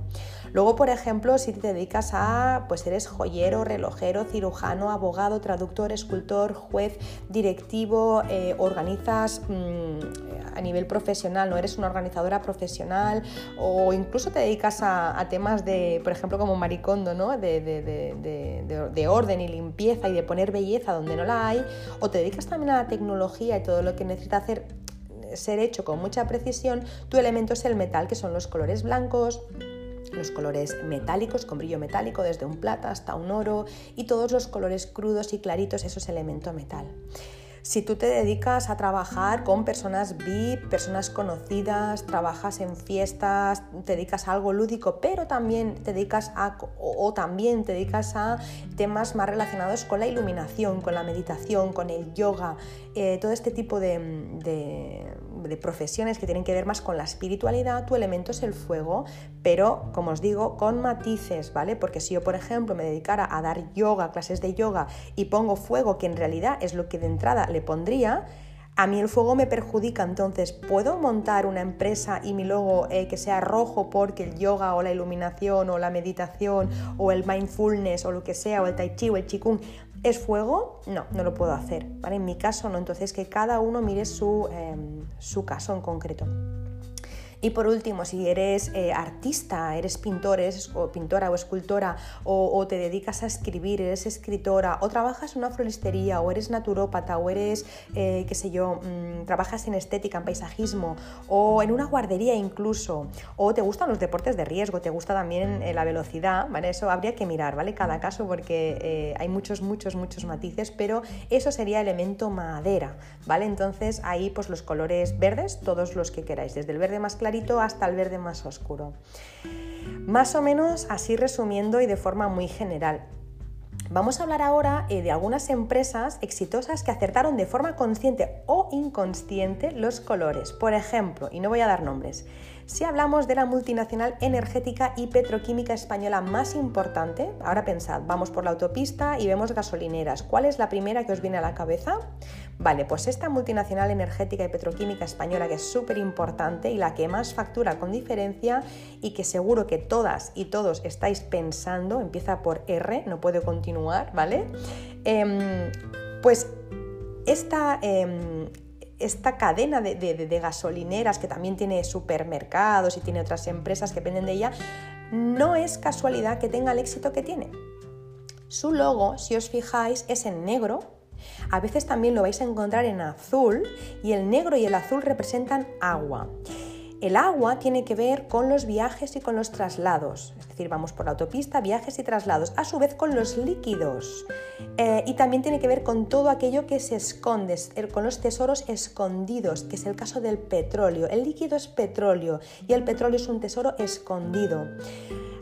Luego, por ejemplo, si te dedicas a, pues eres joyero, relojero, cirujano, abogado, traductor, escultor, juez, directivo, eh, organizas mm, a nivel profesional, no eres una organizadora profesional o incluso te dedicas a, temas de, por ejemplo, como maricondo, ¿no? De orden y limpieza y de poner belleza donde no la hay o te dedicas también a la tecnología y todo lo que necesita ser hecho con mucha precisión, tu elemento es el metal, que son los colores blancos, los colores metálicos con brillo metálico, desde un plata hasta un oro, y todos los colores crudos y claritos, eso es elemento metal. Si tú te dedicas a trabajar con personas VIP, personas conocidas, trabajas en fiestas, te dedicas a algo lúdico, pero también te dedicas a o, también te dedicas a temas más relacionados con la iluminación, con la meditación, con el yoga, eh, todo este tipo de de profesiones que tienen que ver más con la espiritualidad, tu elemento es el fuego, pero como os digo, con matices, ¿vale? Porque si yo, por ejemplo, me dedicara a dar yoga, clases de yoga, y pongo fuego, que en realidad es lo que de entrada le pondría, a mí el fuego me perjudica, entonces puedo montar una empresa y mi logo eh, que sea rojo porque el yoga o la iluminación o la meditación o el mindfulness o lo que sea o el tai chi o el qigong ¿Es fuego? No, no lo puedo hacer. ¿vale? En mi caso no, entonces que cada uno mire su, em, su caso en concreto. Y por último, si eres eh, artista, eres pintor, eres o pintora o escultora, o, te dedicas a escribir, eres escritora, o trabajas en una floristería, o eres naturópata, o eres, eh, qué sé yo, mm, trabajas en estética, en paisajismo, o en una guardería incluso, o te gustan los deportes de riesgo, te gusta también eh, la velocidad, ¿vale? Eso habría que mirar, ¿vale? Cada caso porque hay muchos, muchos, muchos matices, pero eso sería elemento madera, ¿vale? Entonces ahí pues los colores verdes, todos los que queráis, desde el verde más claro hasta el verde más oscuro. Más o menos así resumiendo y de forma muy general. Vamos a hablar ahora eh, de algunas empresas exitosas que acertaron de forma consciente o inconsciente los colores. Por ejemplo, y no voy a dar nombres, si hablamos de la multinacional energética y petroquímica española más importante, ahora pensad, vamos por la autopista y vemos gasolineras. ¿Cuál es la primera que os viene a la cabeza? Vale, pues esta multinacional energética y petroquímica española que es súper importante y la que más factura con diferencia y que seguro que todas y todos estáis pensando, empieza por R, no puedo continuar, ¿vale? Em, pues esta... Em, esta cadena de, gasolineras que también tiene supermercados y tiene otras empresas que dependen de ella, no es casualidad que tenga el éxito que tiene. Su logo, si os fijáis, es en negro. A veces también lo vais a encontrar en azul y el negro y el azul representan agua. El agua tiene que ver con los viajes y con los traslados, es decir, vamos por la autopista, viajes y traslados, a su vez con los líquidos. Eh, y también tiene que ver con todo aquello que se esconde, con los tesoros escondidos, que es el caso del petróleo. El líquido es petróleo y el petróleo es un tesoro escondido.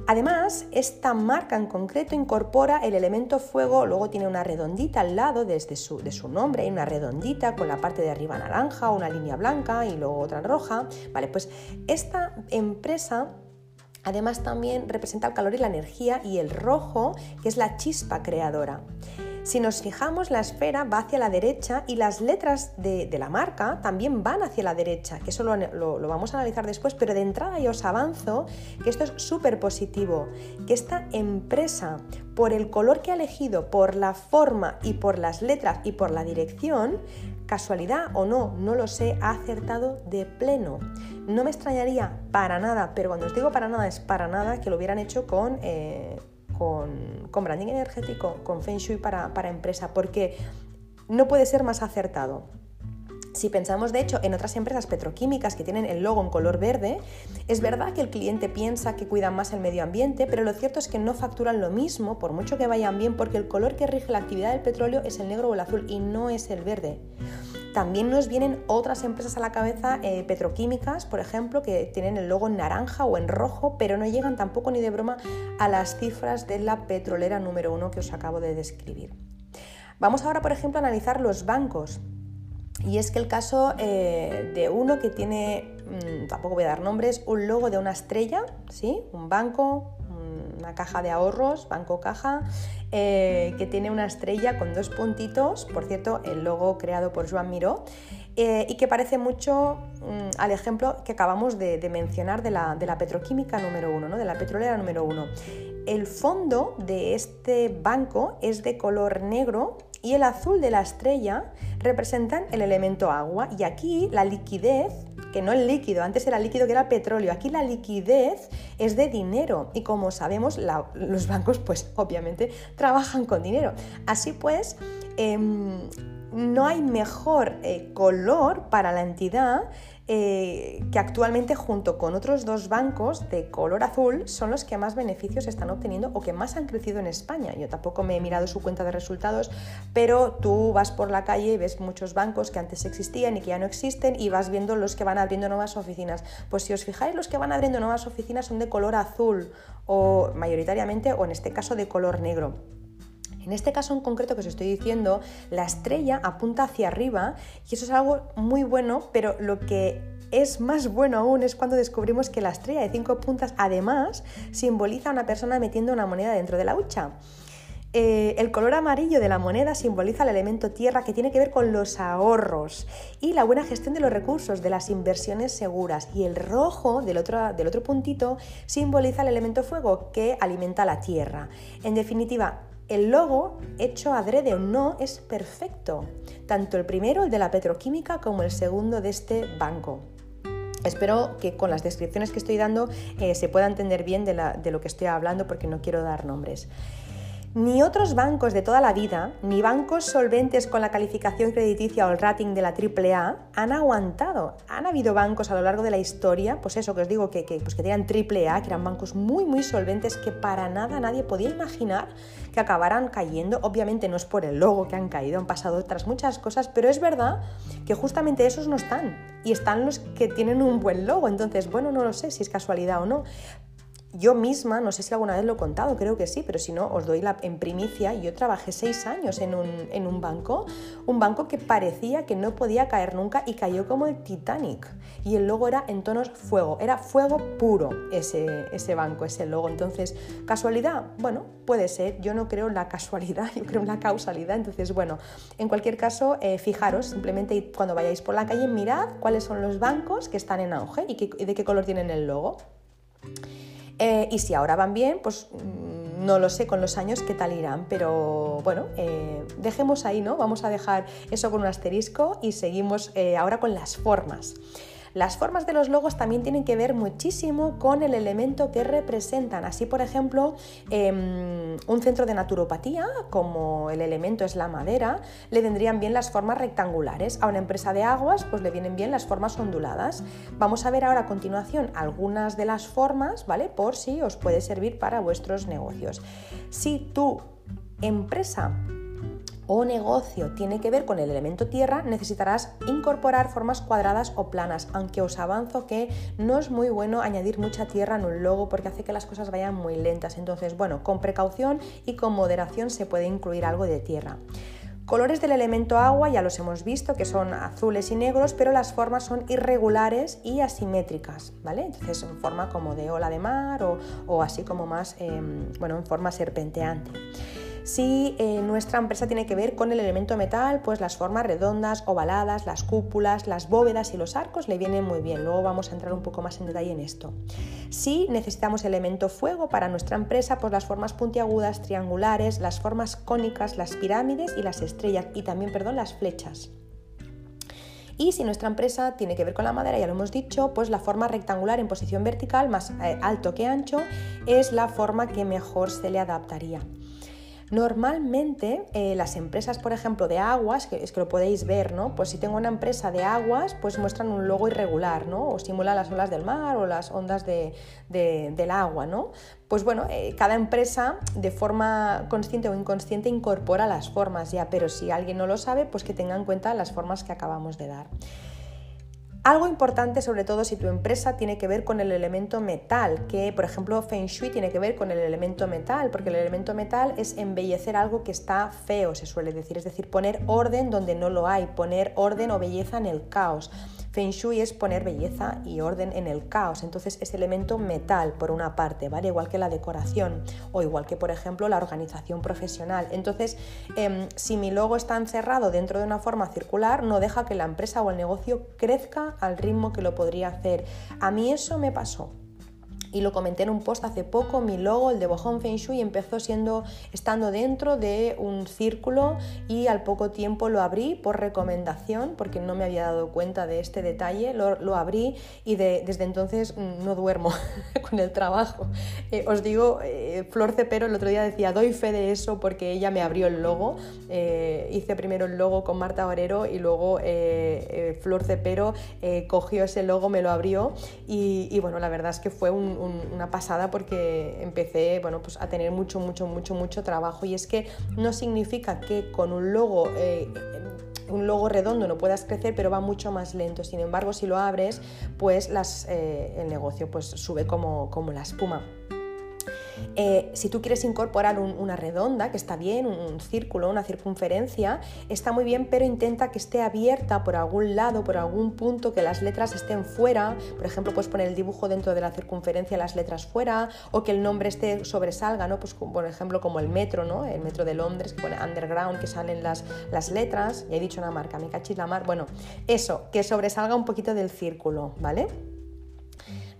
Además, esta marca en concreto incorpora el elemento fuego, luego tiene una redondita al lado desde su, de su nombre, hay una redondita con la parte de arriba naranja, una línea blanca y luego otra roja. Vale, pues esta empresa además también representa el calor y la energía y el rojo, que es la chispa creadora. Si nos fijamos, la esfera va hacia la derecha y las letras de, la marca también van hacia la derecha, que eso lo, vamos a analizar después, pero de entrada yo os avanzo que esto es súper positivo, que esta empresa, por el color que ha elegido, por la forma y por las letras y por la dirección, casualidad o no, no lo sé, ha acertado de pleno. No me extrañaría para nada, pero cuando os digo para nada es para nada que lo hubieran hecho con... Eh, con, branding energético, con Feng Shui para, para empresa, porque no puede ser más acertado. Si pensamos de hecho en otras empresas petroquímicas que tienen el logo en color verde, es verdad que el cliente piensa que cuidan más el medio ambiente, pero lo cierto es que no facturan lo mismo, por mucho que vayan bien, porque el color que rige la actividad del petróleo es el negro o el azul y no es el verde. También nos vienen otras empresas a la cabeza, eh, petroquímicas, por ejemplo, que tienen el logo en naranja o en rojo, pero no llegan tampoco ni de broma a las cifras de la petrolera número uno que os acabo de describir. Vamos ahora, por ejemplo, a analizar los bancos. Y es que el caso eh, de uno que tiene, mm, tampoco voy a dar nombres, un logo de una estrella, ¿sí? Un banco, una caja de ahorros, banco caja, eh, que tiene una estrella con dos puntitos, por cierto, el logo creado por Joan Miró, eh, y que parece mucho mm, al ejemplo que acabamos de, mencionar de la, de la, petroquímica número uno, ¿no? de la petrolera número uno. El fondo de este banco es de color negro y el azul de la estrella representan el elemento agua y aquí la liquidez, que no el líquido, antes era líquido que era petróleo, aquí la liquidez es de dinero y como sabemos los bancos pues obviamente trabajan con dinero. Así pues, em, no hay mejor eh, color para la entidad eh, que actualmente junto con otros dos bancos de color azul son los que más beneficios están obteniendo o que más han crecido en España. Yo tampoco me he mirado su cuenta de resultados, pero tú vas por la calle y ves muchos bancos que antes existían y que ya no existen y vas viendo los que van abriendo nuevas oficinas. Pues si os fijáis, los que van abriendo nuevas oficinas son de color azul o mayoritariamente o en este caso de color negro. En este caso en concreto que os estoy diciendo, la estrella apunta hacia arriba y eso es algo muy bueno, pero lo que es más bueno aún es cuando descubrimos que la estrella de cinco puntas además simboliza a una persona metiendo una moneda dentro de la hucha. Eh, el color amarillo de la moneda simboliza el elemento tierra que tiene que ver con los ahorros y la buena gestión de los recursos, de las inversiones seguras. Y el rojo del otro, del otro puntito simboliza el elemento fuego que alimenta la tierra. En definitiva, el logo, hecho adrede o no, es perfecto. Tanto el primero, el de la petroquímica, como el segundo de este banco. Espero que con las descripciones que estoy dando eh, se pueda entender bien de, de lo que estoy hablando porque no quiero dar nombres. Ni otros bancos de toda la vida, ni bancos solventes con la calificación crediticia o el rating de la AAA han aguantado. Han habido bancos a lo largo de la historia, pues eso que os digo, que, que, pues que tenían AAA, que eran bancos muy, muy solventes, que para nada nadie podía imaginar que acabaran cayendo. Obviamente no es por el logo que han caído, han pasado otras muchas cosas, pero es verdad que justamente esos no están. Y están los que tienen un buen logo. Entonces, bueno, no lo sé si es casualidad o no, yo misma, no sé si alguna vez lo he contado, creo que sí, pero si no, os doy la en primicia. Yo trabajé seis años en un, banco, un banco que parecía que no podía caer nunca y cayó como el Titanic. Y el logo era en tonos fuego, era fuego puro ese, ese banco, ese logo. Entonces, ¿casualidad? Bueno, puede ser. Yo no creo en la casualidad, yo creo en la causalidad. Entonces, bueno, en cualquier caso, eh, fijaros, simplemente cuando vayáis por la calle, mirad cuáles son los bancos que están en auge y de qué color tienen el logo. Eh, y si ahora van bien, pues mm, no lo sé con los años qué tal irán, pero bueno, eh, dejemos ahí, ¿no? Vamos a dejar eso con un asterisco y seguimos eh, ahora con las formas. Las formas de los logos también tienen que ver muchísimo con el elemento que representan. Así, por ejemplo, em, un centro de naturopatía, como el elemento es la madera, le vendrían bien las formas rectangulares. A una empresa de aguas, pues le vienen bien las formas onduladas. Vamos a ver ahora a continuación algunas de las formas, ¿vale? Por si os puede servir para vuestros negocios. Si tu empresa o negocio tiene que ver con el elemento tierra, necesitarás incorporar formas cuadradas o planas, aunque os avanzo que no es muy bueno añadir mucha tierra en un logo porque hace que las cosas vayan muy lentas. Entonces, bueno, con precaución y con moderación se puede incluir algo de tierra. Colores del elemento agua ya los hemos visto, que son azules y negros, pero las formas son irregulares y asimétricas, ¿vale? Entonces en forma como de ola de mar o, así como más, em, bueno, en forma serpenteante. Si eh, nuestra empresa tiene que ver con el elemento metal, pues las formas redondas, ovaladas, las cúpulas, las bóvedas y los arcos le vienen muy bien. Luego vamos a entrar un poco más en detalle en esto. Si necesitamos elemento fuego para nuestra empresa, pues las formas puntiagudas, triangulares, las formas cónicas, las pirámides y las estrellas y también, perdón, las flechas. Y si nuestra empresa tiene que ver con la madera, ya lo hemos dicho, pues la forma rectangular en posición vertical, más eh, alto que ancho, es la forma que mejor se le adaptaría. Normalmente eh, las empresas, por ejemplo, de aguas, que es que lo podéis ver, ¿no? Pues si tengo una empresa de aguas, pues muestran un logo irregular, ¿no? O simula las olas del mar o las ondas del agua, ¿no? Pues bueno, eh, cada empresa de forma consciente o inconsciente incorpora las formas ya, pero si alguien no lo sabe, pues que tenga en cuenta las formas que acabamos de dar. Algo importante, sobre todo si tu empresa tiene que ver con el elemento metal, que por ejemplo Feng Shui tiene que ver con el elemento metal, porque el elemento metal es embellecer algo que está feo, se suele decir, es decir, poner orden donde no lo hay, poner orden o belleza en el caos. Feng Shui es poner belleza y orden en el caos, entonces es elemento metal por una parte, ¿vale? Igual que la decoración o igual que por ejemplo la organización profesional. Entonces, em, si mi logo está encerrado dentro de una forma circular, no deja que la empresa o el negocio crezca al ritmo que lo podría hacer. A mí eso me pasó y lo comenté en un post hace poco, mi logo, el de Bohong Feng Shui, empezó siendo estando dentro de un círculo y al poco tiempo lo abrí por recomendación, porque no me había dado cuenta de este detalle, lo, abrí y desde entonces mm, no duermo con el trabajo. Eh, os digo, eh, Flor Cepero el otro día decía, doy fe de eso porque ella me abrió el logo, eh, hice primero el logo con Marta Orero y luego Flor Cepero cogió ese logo, me lo abrió y bueno, la verdad es que fue un, una pasada porque empecé bueno, pues a tener mucho, mucho, mucho, mucho trabajo y es que no significa que con un logo... Eh, un logo redondo no puedas crecer, pero va mucho más lento. Sin embargo, si lo abres, pues las, eh, el negocio pues, sube como, como la espuma. Eh, si tú quieres incorporar una redonda, que está bien, un, círculo, una circunferencia, está muy bien, pero intenta que esté abierta por algún lado, por algún punto, que las letras estén fuera. Por ejemplo, puedes poner el dibujo dentro de la circunferencia, las letras fuera, o que el nombre esté sobresalga, ¿no? Pues por ejemplo, como el metro, ¿no? El metro de Londres, que pone underground, que salen las, las letras. Ya he dicho una marca, me cachis la mar. Bueno, eso, que sobresalga un poquito del círculo, ¿vale?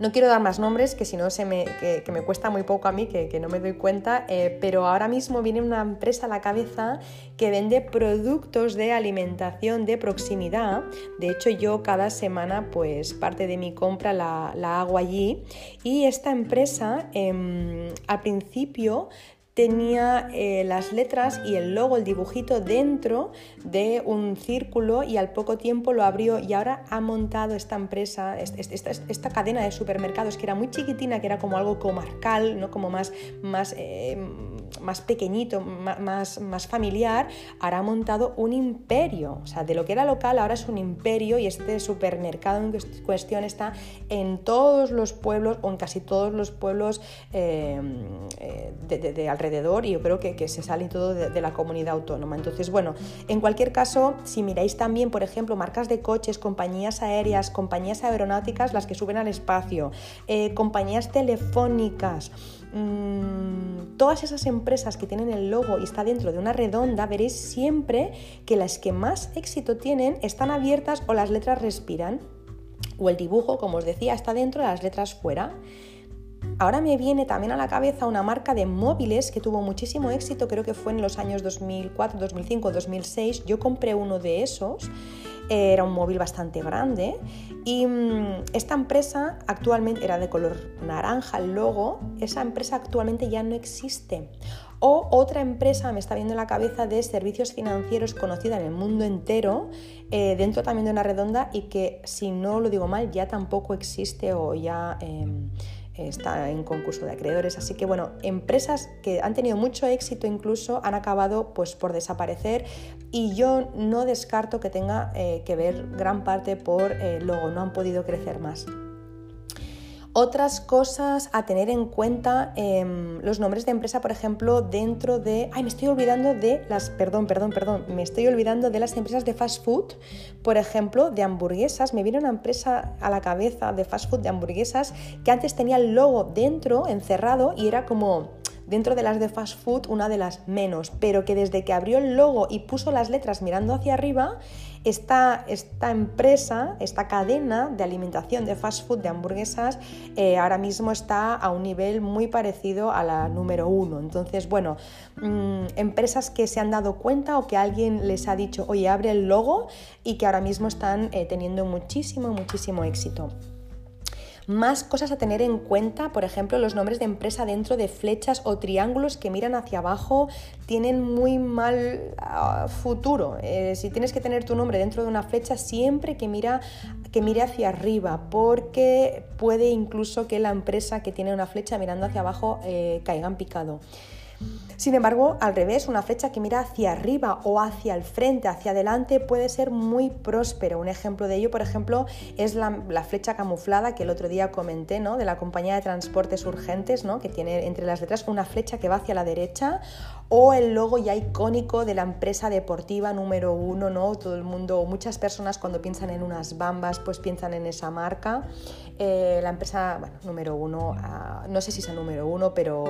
No quiero dar más nombres, que si no se me, que, me cuesta muy poco a mí, que, no me doy cuenta, eh, pero ahora mismo viene una empresa a la cabeza que vende productos de alimentación de proximidad. De hecho, yo cada semana, pues parte de mi compra la, hago allí. Y esta empresa, em, al principio, tenía eh, las letras y el logo, el dibujito dentro de un círculo y al poco tiempo lo abrió y ahora ha montado esta empresa, esta, cadena de supermercados que era muy chiquitina, que era como algo comarcal, ¿no? como más, más, eh, más pequeñito, más, más familiar, ahora ha montado un imperio. O sea, de lo que era local ahora es un imperio y este supermercado en cuestión está en todos los pueblos o en casi todos los pueblos eh, de, de, de alrededor y yo creo que, que se sale todo de, la comunidad autónoma. Entonces, bueno, en cualquier caso, si miráis también, por ejemplo, marcas de coches, compañías aéreas, compañías aeronáuticas, las que suben al espacio, eh, compañías telefónicas, mm, todas esas empresas que tienen el logo y está dentro de una redonda, veréis siempre que las que más éxito tienen están abiertas o las letras respiran. O el dibujo, como os decía, está dentro de las letras fuera. Ahora me viene también a la cabeza una marca de móviles que tuvo muchísimo éxito, creo que fue en los años 2004, 2005, 2006. Yo compré uno de esos, era un móvil bastante grande y mm, esta empresa actualmente era de color naranja el logo, esa empresa actualmente ya no existe. O otra empresa me está viendo en la cabeza de servicios financieros conocida en el mundo entero, eh, dentro también de una redonda y que si no lo digo mal ya tampoco existe o ya... Em, está en concurso de acreedores. Así que bueno, empresas que han tenido mucho éxito incluso han acabado pues por desaparecer y yo no descarto que tenga eh, que ver gran parte por eh, luego no han podido crecer más. Otras cosas a tener en cuenta, em, los nombres de empresa, por ejemplo, dentro de... Ay, me estoy olvidando de las... Perdón, perdón, perdón. Me estoy olvidando de las empresas de fast food, por ejemplo, de hamburguesas. Me viene una empresa a la cabeza de fast food de hamburguesas que antes tenía el logo dentro, encerrado, y era como dentro de las de fast food una de las menos, pero que desde que abrió el logo y puso las letras mirando hacia arriba, esta, esta empresa, esta cadena de alimentación de fast food, de hamburguesas, eh, ahora mismo está a un nivel muy parecido a la número uno. Entonces, bueno, mm, empresas que se han dado cuenta o que alguien les ha dicho, oye, abre el logo y que ahora mismo están eh, teniendo muchísimo, muchísimo éxito. Más cosas a tener en cuenta, por ejemplo, los nombres de empresa dentro de flechas o triángulos que miran hacia abajo tienen muy mal ah, futuro. Eh, si tienes que tener tu nombre dentro de una flecha, siempre que, mira, que mire hacia arriba, porque puede incluso que la empresa que tiene una flecha mirando hacia abajo eh, caiga en picado. Sin embargo, al revés, una flecha que mira hacia arriba o hacia el frente, hacia adelante, puede ser muy próspero. Un ejemplo de ello, por ejemplo, es la, flecha camuflada que el otro día comenté, ¿no? De la compañía de transportes urgentes, ¿no? Que tiene entre las letras una flecha que va hacia la derecha o el logo ya icónico de la empresa deportiva número uno, ¿no? Todo el mundo, muchas personas cuando piensan en unas bambas, pues piensan en esa marca. Eh, la empresa número uno, ah, no sé si es el número uno, pero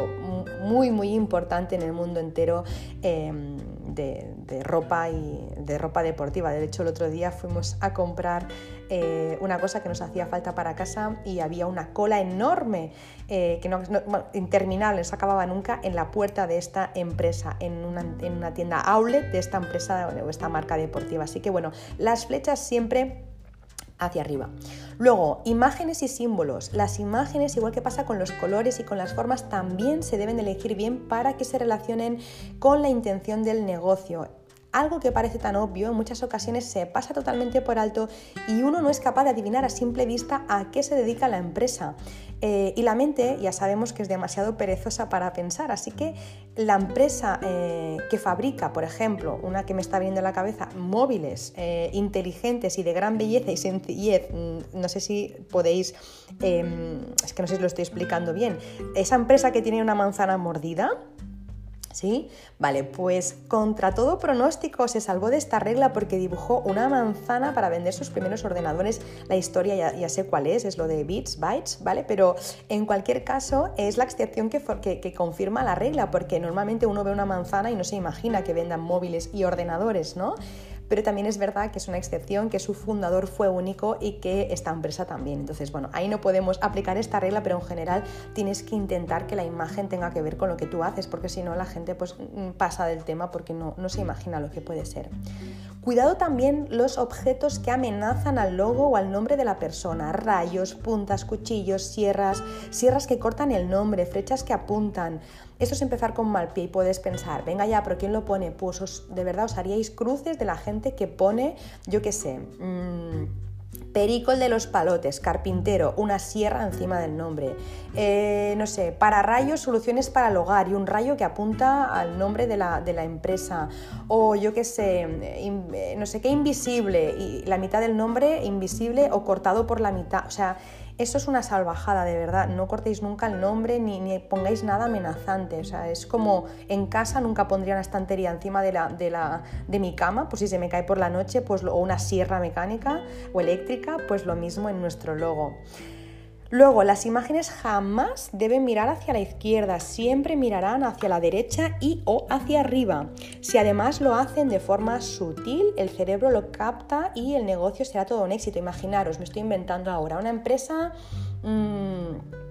muy, muy importante en el mundo entero em, de, ropa y de ropa deportiva. De hecho, el otro día fuimos a comprar eh, una cosa que nos hacía falta para casa y había una cola enorme, eh, que no, interminable, no se acababa nunca, en la puerta de esta empresa, en una, en una tienda outlet de esta empresa o esta marca deportiva. Así que bueno, las flechas siempre hacia arriba. Luego, imágenes y símbolos. Las imágenes, igual que pasa con los colores y con las formas, también se deben elegir bien para que se relacionen con la intención del negocio. Algo que parece tan obvio en muchas ocasiones se pasa totalmente por alto y uno no es capaz de adivinar a simple vista a qué se dedica la empresa. Eh, y la mente ya sabemos que es demasiado perezosa para pensar, así que la empresa eh, que fabrica, por ejemplo, una que me está viendo en la cabeza, móviles eh, inteligentes y de gran belleza y sencillez, mm, no sé si podéis, em, es que no sé si lo estoy explicando bien, esa empresa que tiene una manzana mordida, ¿Sí? Vale, pues contra todo pronóstico se salvó de esta regla porque dibujó una manzana para vender sus primeros ordenadores. La historia ya, sé cuál es, es lo de bits, bytes, ¿vale? Pero en cualquier caso es la excepción que, que, confirma la regla porque normalmente uno ve una manzana y no se imagina que vendan móviles y ordenadores, ¿no? Pero también es verdad que es una excepción, que su fundador fue único y que esta empresa también. Entonces, bueno, ahí no podemos aplicar esta regla, pero en general tienes que intentar que la imagen tenga que ver con lo que tú haces, porque si no la gente pues mm, pasa del tema porque no, no se imagina lo que puede ser. Cuidado también los objetos que amenazan al logo o al nombre de la persona, rayos, puntas, cuchillos, sierras, sierras que cortan el nombre, flechas que apuntan. Esto es empezar con mal pie y puedes pensar, venga ya, pero ¿quién lo pone? Pues de verdad os haríais cruces de la gente que pone, yo qué sé, mmm, Perico de los palotes, carpintero, una sierra encima del nombre. Eh, no sé, para rayos, soluciones para el hogar y un rayo que apunta al nombre de la, de la empresa. O yo qué sé, eh, no sé qué invisible y la mitad del nombre invisible o cortado por la mitad. O sea, eso es una salvajada, de verdad. No cortéis nunca el nombre ni, pongáis nada amenazante. O sea, es como en casa nunca pondría una estantería encima de, la, de, la, de mi cama, pues si se me cae por la noche, pues, o una sierra mecánica o eléctrica, pues lo mismo en nuestro logo. Luego, las imágenes jamás deben mirar hacia la izquierda, siempre mirarán hacia la derecha y o hacia arriba. Si además lo hacen de forma sutil, el cerebro lo capta y el negocio será todo un éxito. Imaginaros, me estoy inventando ahora una empresa... Mmm,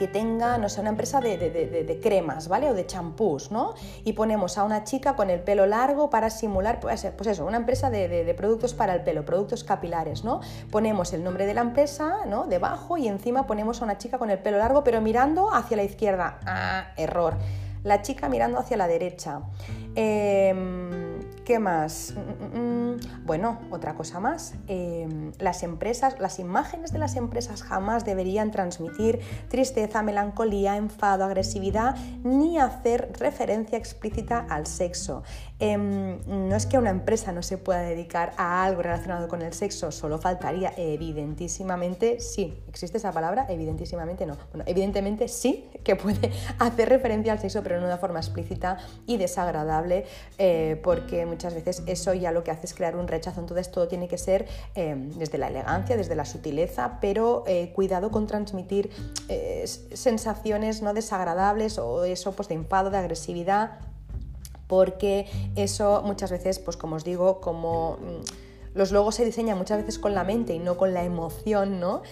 que tenga, no sé, una empresa de, cremas, ¿vale? O de champús, ¿no? Y ponemos a una chica con el pelo largo para simular, pues, pues eso, una empresa de, productos para el pelo, productos capilares, ¿no? Ponemos el nombre de la empresa, ¿no? Debajo y encima ponemos a una chica con el pelo largo, pero mirando hacia la izquierda. Ah, error. La chica mirando hacia la derecha. Eh, ¿Qué más? Mm, mm, mm. Bueno, otra cosa más. Em, las empresas, las imágenes de las empresas jamás deberían transmitir tristeza, melancolía, enfado, agresividad, ni hacer referencia explícita al sexo. Em, no es que una empresa no se pueda dedicar a algo relacionado con el sexo, solo faltaría, evidentísimamente sí. ¿Existe esa palabra? Evidentísimamente no. Bueno, evidentemente sí que puede hacer referencia al sexo, pero no de una forma explícita y desagradable, eh, porque muchas veces eso ya lo que hace es crear un rechazo. Entonces todo tiene que ser eh, desde la elegancia, desde la sutileza, pero eh, cuidado con transmitir eh, sensaciones no desagradables o eso pues de enfado, de agresividad, porque eso muchas veces, pues como os digo, como... Mm, los logos se diseñan muchas veces con la mente y no con la emoción, ¿no?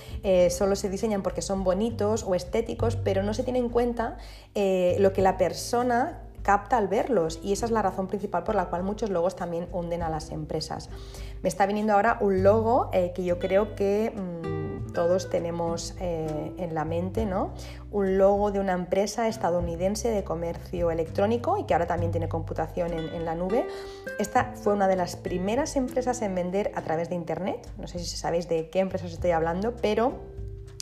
solo se diseñan porque son bonitos o estéticos, pero no se tiene en cuenta lo que la persona capta al verlos y esa es la razón principal por la cual muchos logos también hunden a las empresas. Me está viniendo ahora un logo eh, que yo creo que... Mm, todos tenemos eh, en la mente, ¿no? Un logo de una empresa estadounidense de comercio electrónico y que ahora también tiene computación en, la nube. Esta fue una de las primeras empresas en vender a través de Internet. No sé si sabéis de qué empresas estoy hablando, pero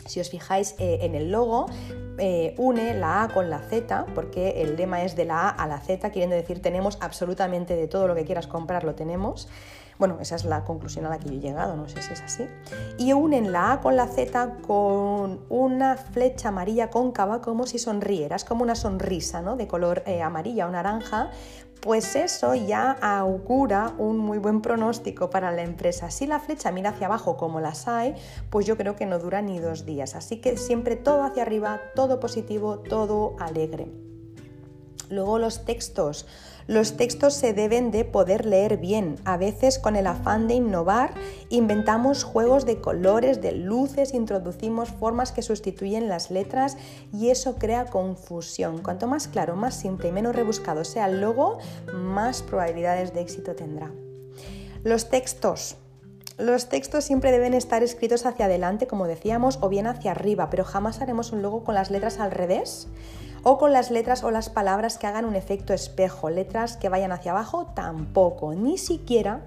si os fijáis eh, en el logo, eh, une la A con la Z, porque el lema es de la A a la Z, queriendo decir tenemos absolutamente de todo lo que quieras comprar, lo tenemos. Bueno, esa es la conclusión a la que yo he llegado, no sé si es así. Y unen la A con la Z con una flecha amarilla cóncava como si sonriera, es como una sonrisa ¿no? de color eh, amarilla o naranja, pues eso ya augura un muy buen pronóstico para la empresa. Si la flecha mira hacia abajo como las hay, pues yo creo que no dura ni dos días. Así que siempre todo hacia arriba, todo positivo, todo alegre. Luego los textos. Los textos se deben de poder leer bien. A veces con el afán de innovar inventamos juegos de colores, de luces, introducimos formas que sustituyen las letras y eso crea confusión. Cuanto más claro, más simple y menos rebuscado sea el logo, más probabilidades de éxito tendrá. Los textos. Los textos siempre deben estar escritos hacia adelante, como decíamos, o bien hacia arriba, pero jamás haremos un logo con las letras al revés o con las letras o las palabras que hagan un efecto espejo. Letras que vayan hacia abajo tampoco, ni siquiera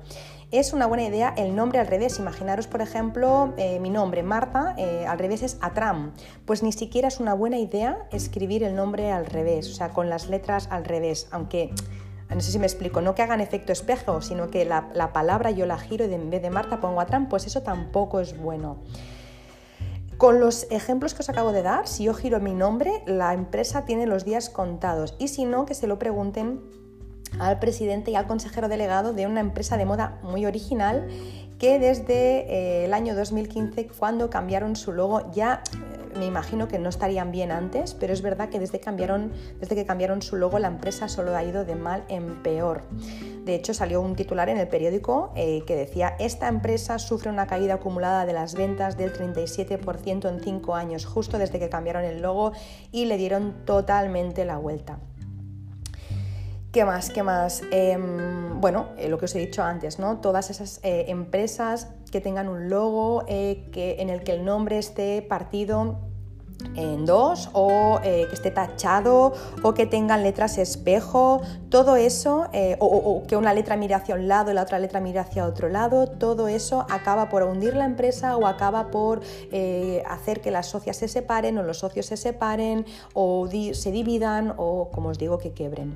es una buena idea el nombre al revés. Imaginaros, por ejemplo, eh, mi nombre, Marta, eh, al revés es Atram. Pues ni siquiera es una buena idea escribir el nombre al revés, o sea, con las letras al revés, aunque... No sé si me explico, no que hagan efecto espejo, sino que la, la palabra yo la giro y en vez de Marta pongo Atram, pues eso tampoco es bueno. Con los ejemplos que os acabo de dar, si yo giro mi nombre, la empresa tiene los días contados. Y si no, que se lo pregunten al presidente y al consejero delegado de una empresa de moda muy original que desde eh, el año 2015, cuando cambiaron su logo, ya me imagino que no estarían bien antes, pero es verdad que desde, cambiaron, desde que cambiaron su logo la empresa solo ha ido de mal en peor. De hecho, salió un titular en el periódico eh, que decía, esta empresa sufre una caída acumulada de las ventas del 37% en cinco años, justo desde que cambiaron el logo y le dieron totalmente la vuelta. ¿Qué más? ¿Qué más? Em, bueno, eh, lo que os he dicho antes, ¿no? Todas esas eh, empresas que tengan un logo que, en el que el nombre esté partido en dos o eh, que esté tachado o que tengan letras espejo, todo eso, eh, o, que una letra mire hacia un lado y la otra letra mire hacia otro lado, todo eso acaba por hundir la empresa o acaba por eh, hacer que las socias se separen o los socios se separen o se dividan o, como os digo, que quebren.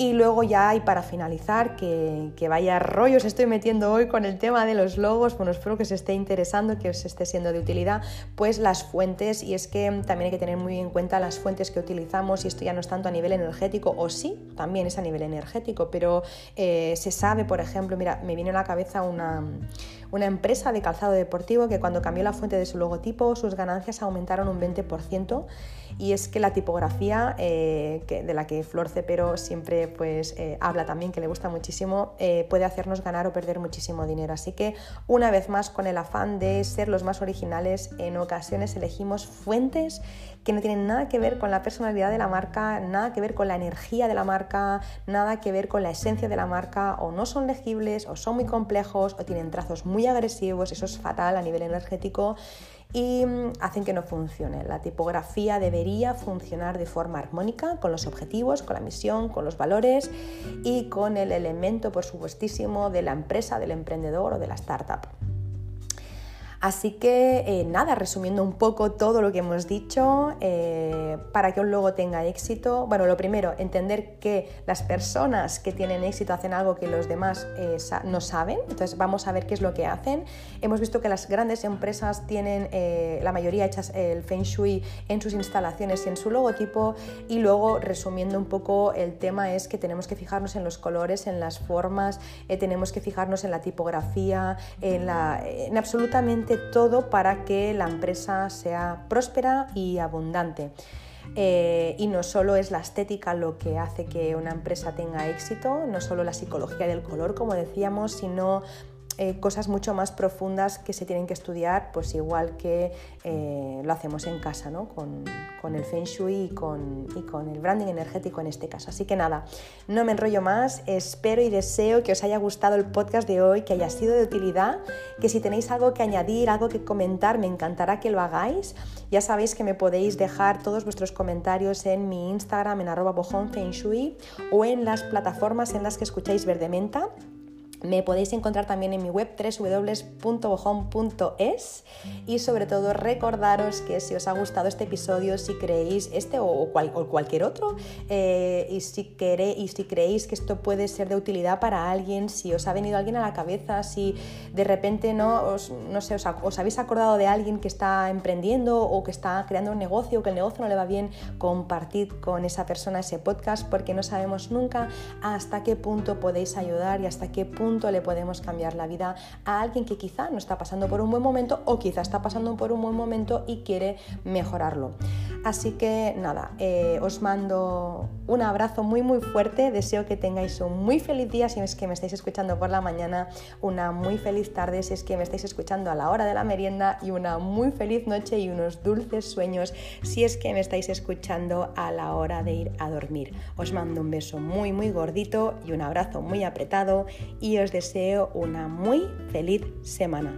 Y luego ya, y para finalizar, que, vaya rollos estoy metiendo hoy con el tema de los logos, bueno, espero que os esté interesando, que os esté siendo de utilidad, pues las fuentes, y es que también hay que tener muy en cuenta las fuentes que utilizamos, y esto ya no es tanto a nivel energético, o sí, también es a nivel energético, pero eh, se sabe, por ejemplo, mira, me viene a la cabeza una, una empresa de calzado deportivo que cuando cambió la fuente de su logotipo, sus ganancias aumentaron un 20%, y es que la tipografía eh, de la que Flor Cepero siempre pues, eh, habla también, que le gusta muchísimo, eh, puede hacernos ganar o perder muchísimo dinero. Así que una vez más, con el afán de ser los más originales, en ocasiones elegimos fuentes que no tienen nada que ver con la personalidad de la marca, nada que ver con la energía de la marca, nada que ver con la esencia de la marca, o no son legibles, o son muy complejos, o tienen trazos muy agresivos, eso es fatal a nivel energético y mm, hacen que no funcione. La tipografía debería funcionar de forma armónica con los objetivos, con la misión, con los valores y con el elemento, por supuestísimo, de la empresa, del emprendedor o de la startup. Así que eh, nada, resumiendo un poco todo lo que hemos dicho, eh, para que un logo tenga éxito, bueno, lo primero, entender que las personas que tienen éxito hacen algo que los demás eh, no saben, entonces vamos a ver qué es lo que hacen. Hemos visto que las grandes empresas tienen la mayoría hechas el feng shui en sus instalaciones y en su logotipo. Y luego resumiendo un poco el tema es que tenemos que fijarnos en los colores, en las formas, tenemos que fijarnos en la tipografía, en, la, en absolutamente todo para que la empresa sea próspera y abundante. Eh, y no solo es la estética lo que hace que una empresa tenga éxito, no solo la psicología del color, como decíamos, sino eh, cosas mucho más profundas que se tienen que estudiar, pues igual que eh, lo hacemos en casa, ¿no? Con, el Feng Shui y con, y con el branding energético en este caso. Así que nada, no me enrollo más, espero y deseo que os haya gustado el podcast de hoy, que haya sido de utilidad, que si tenéis algo que añadir, algo que comentar, me encantará que lo hagáis. Ya sabéis que me podéis dejar todos vuestros comentarios en mi Instagram, en arroba o en las plataformas en las que escucháis Verdementa. Me podéis encontrar también en mi web www.bojón.es y sobre todo recordaros que si os ha gustado este episodio, si creéis este o, cualquier otro, eh, y, si queréis, y si creéis que esto puede ser de utilidad para alguien, si os ha venido alguien a la cabeza, si de repente no, os, no sé, os, habéis acordado de alguien que está emprendiendo o que está creando un negocio, o que el negocio no le va bien, compartid con esa persona ese podcast porque no sabemos nunca hasta qué punto podéis ayudar y hasta qué punto le podemos cambiar la vida a alguien que quizá no está pasando por un buen momento o quizá está pasando por un buen momento y quiere mejorarlo. Así que nada, eh, os mando un abrazo muy muy fuerte, deseo que tengáis un muy feliz día si es que me estáis escuchando por la mañana, una muy feliz tarde si es que me estáis escuchando a la hora de la merienda y una muy feliz noche y unos dulces sueños si es que me estáis escuchando a la hora de ir a dormir. Os mando un beso muy muy gordito y un abrazo muy apretado y os deseo una muy feliz semana.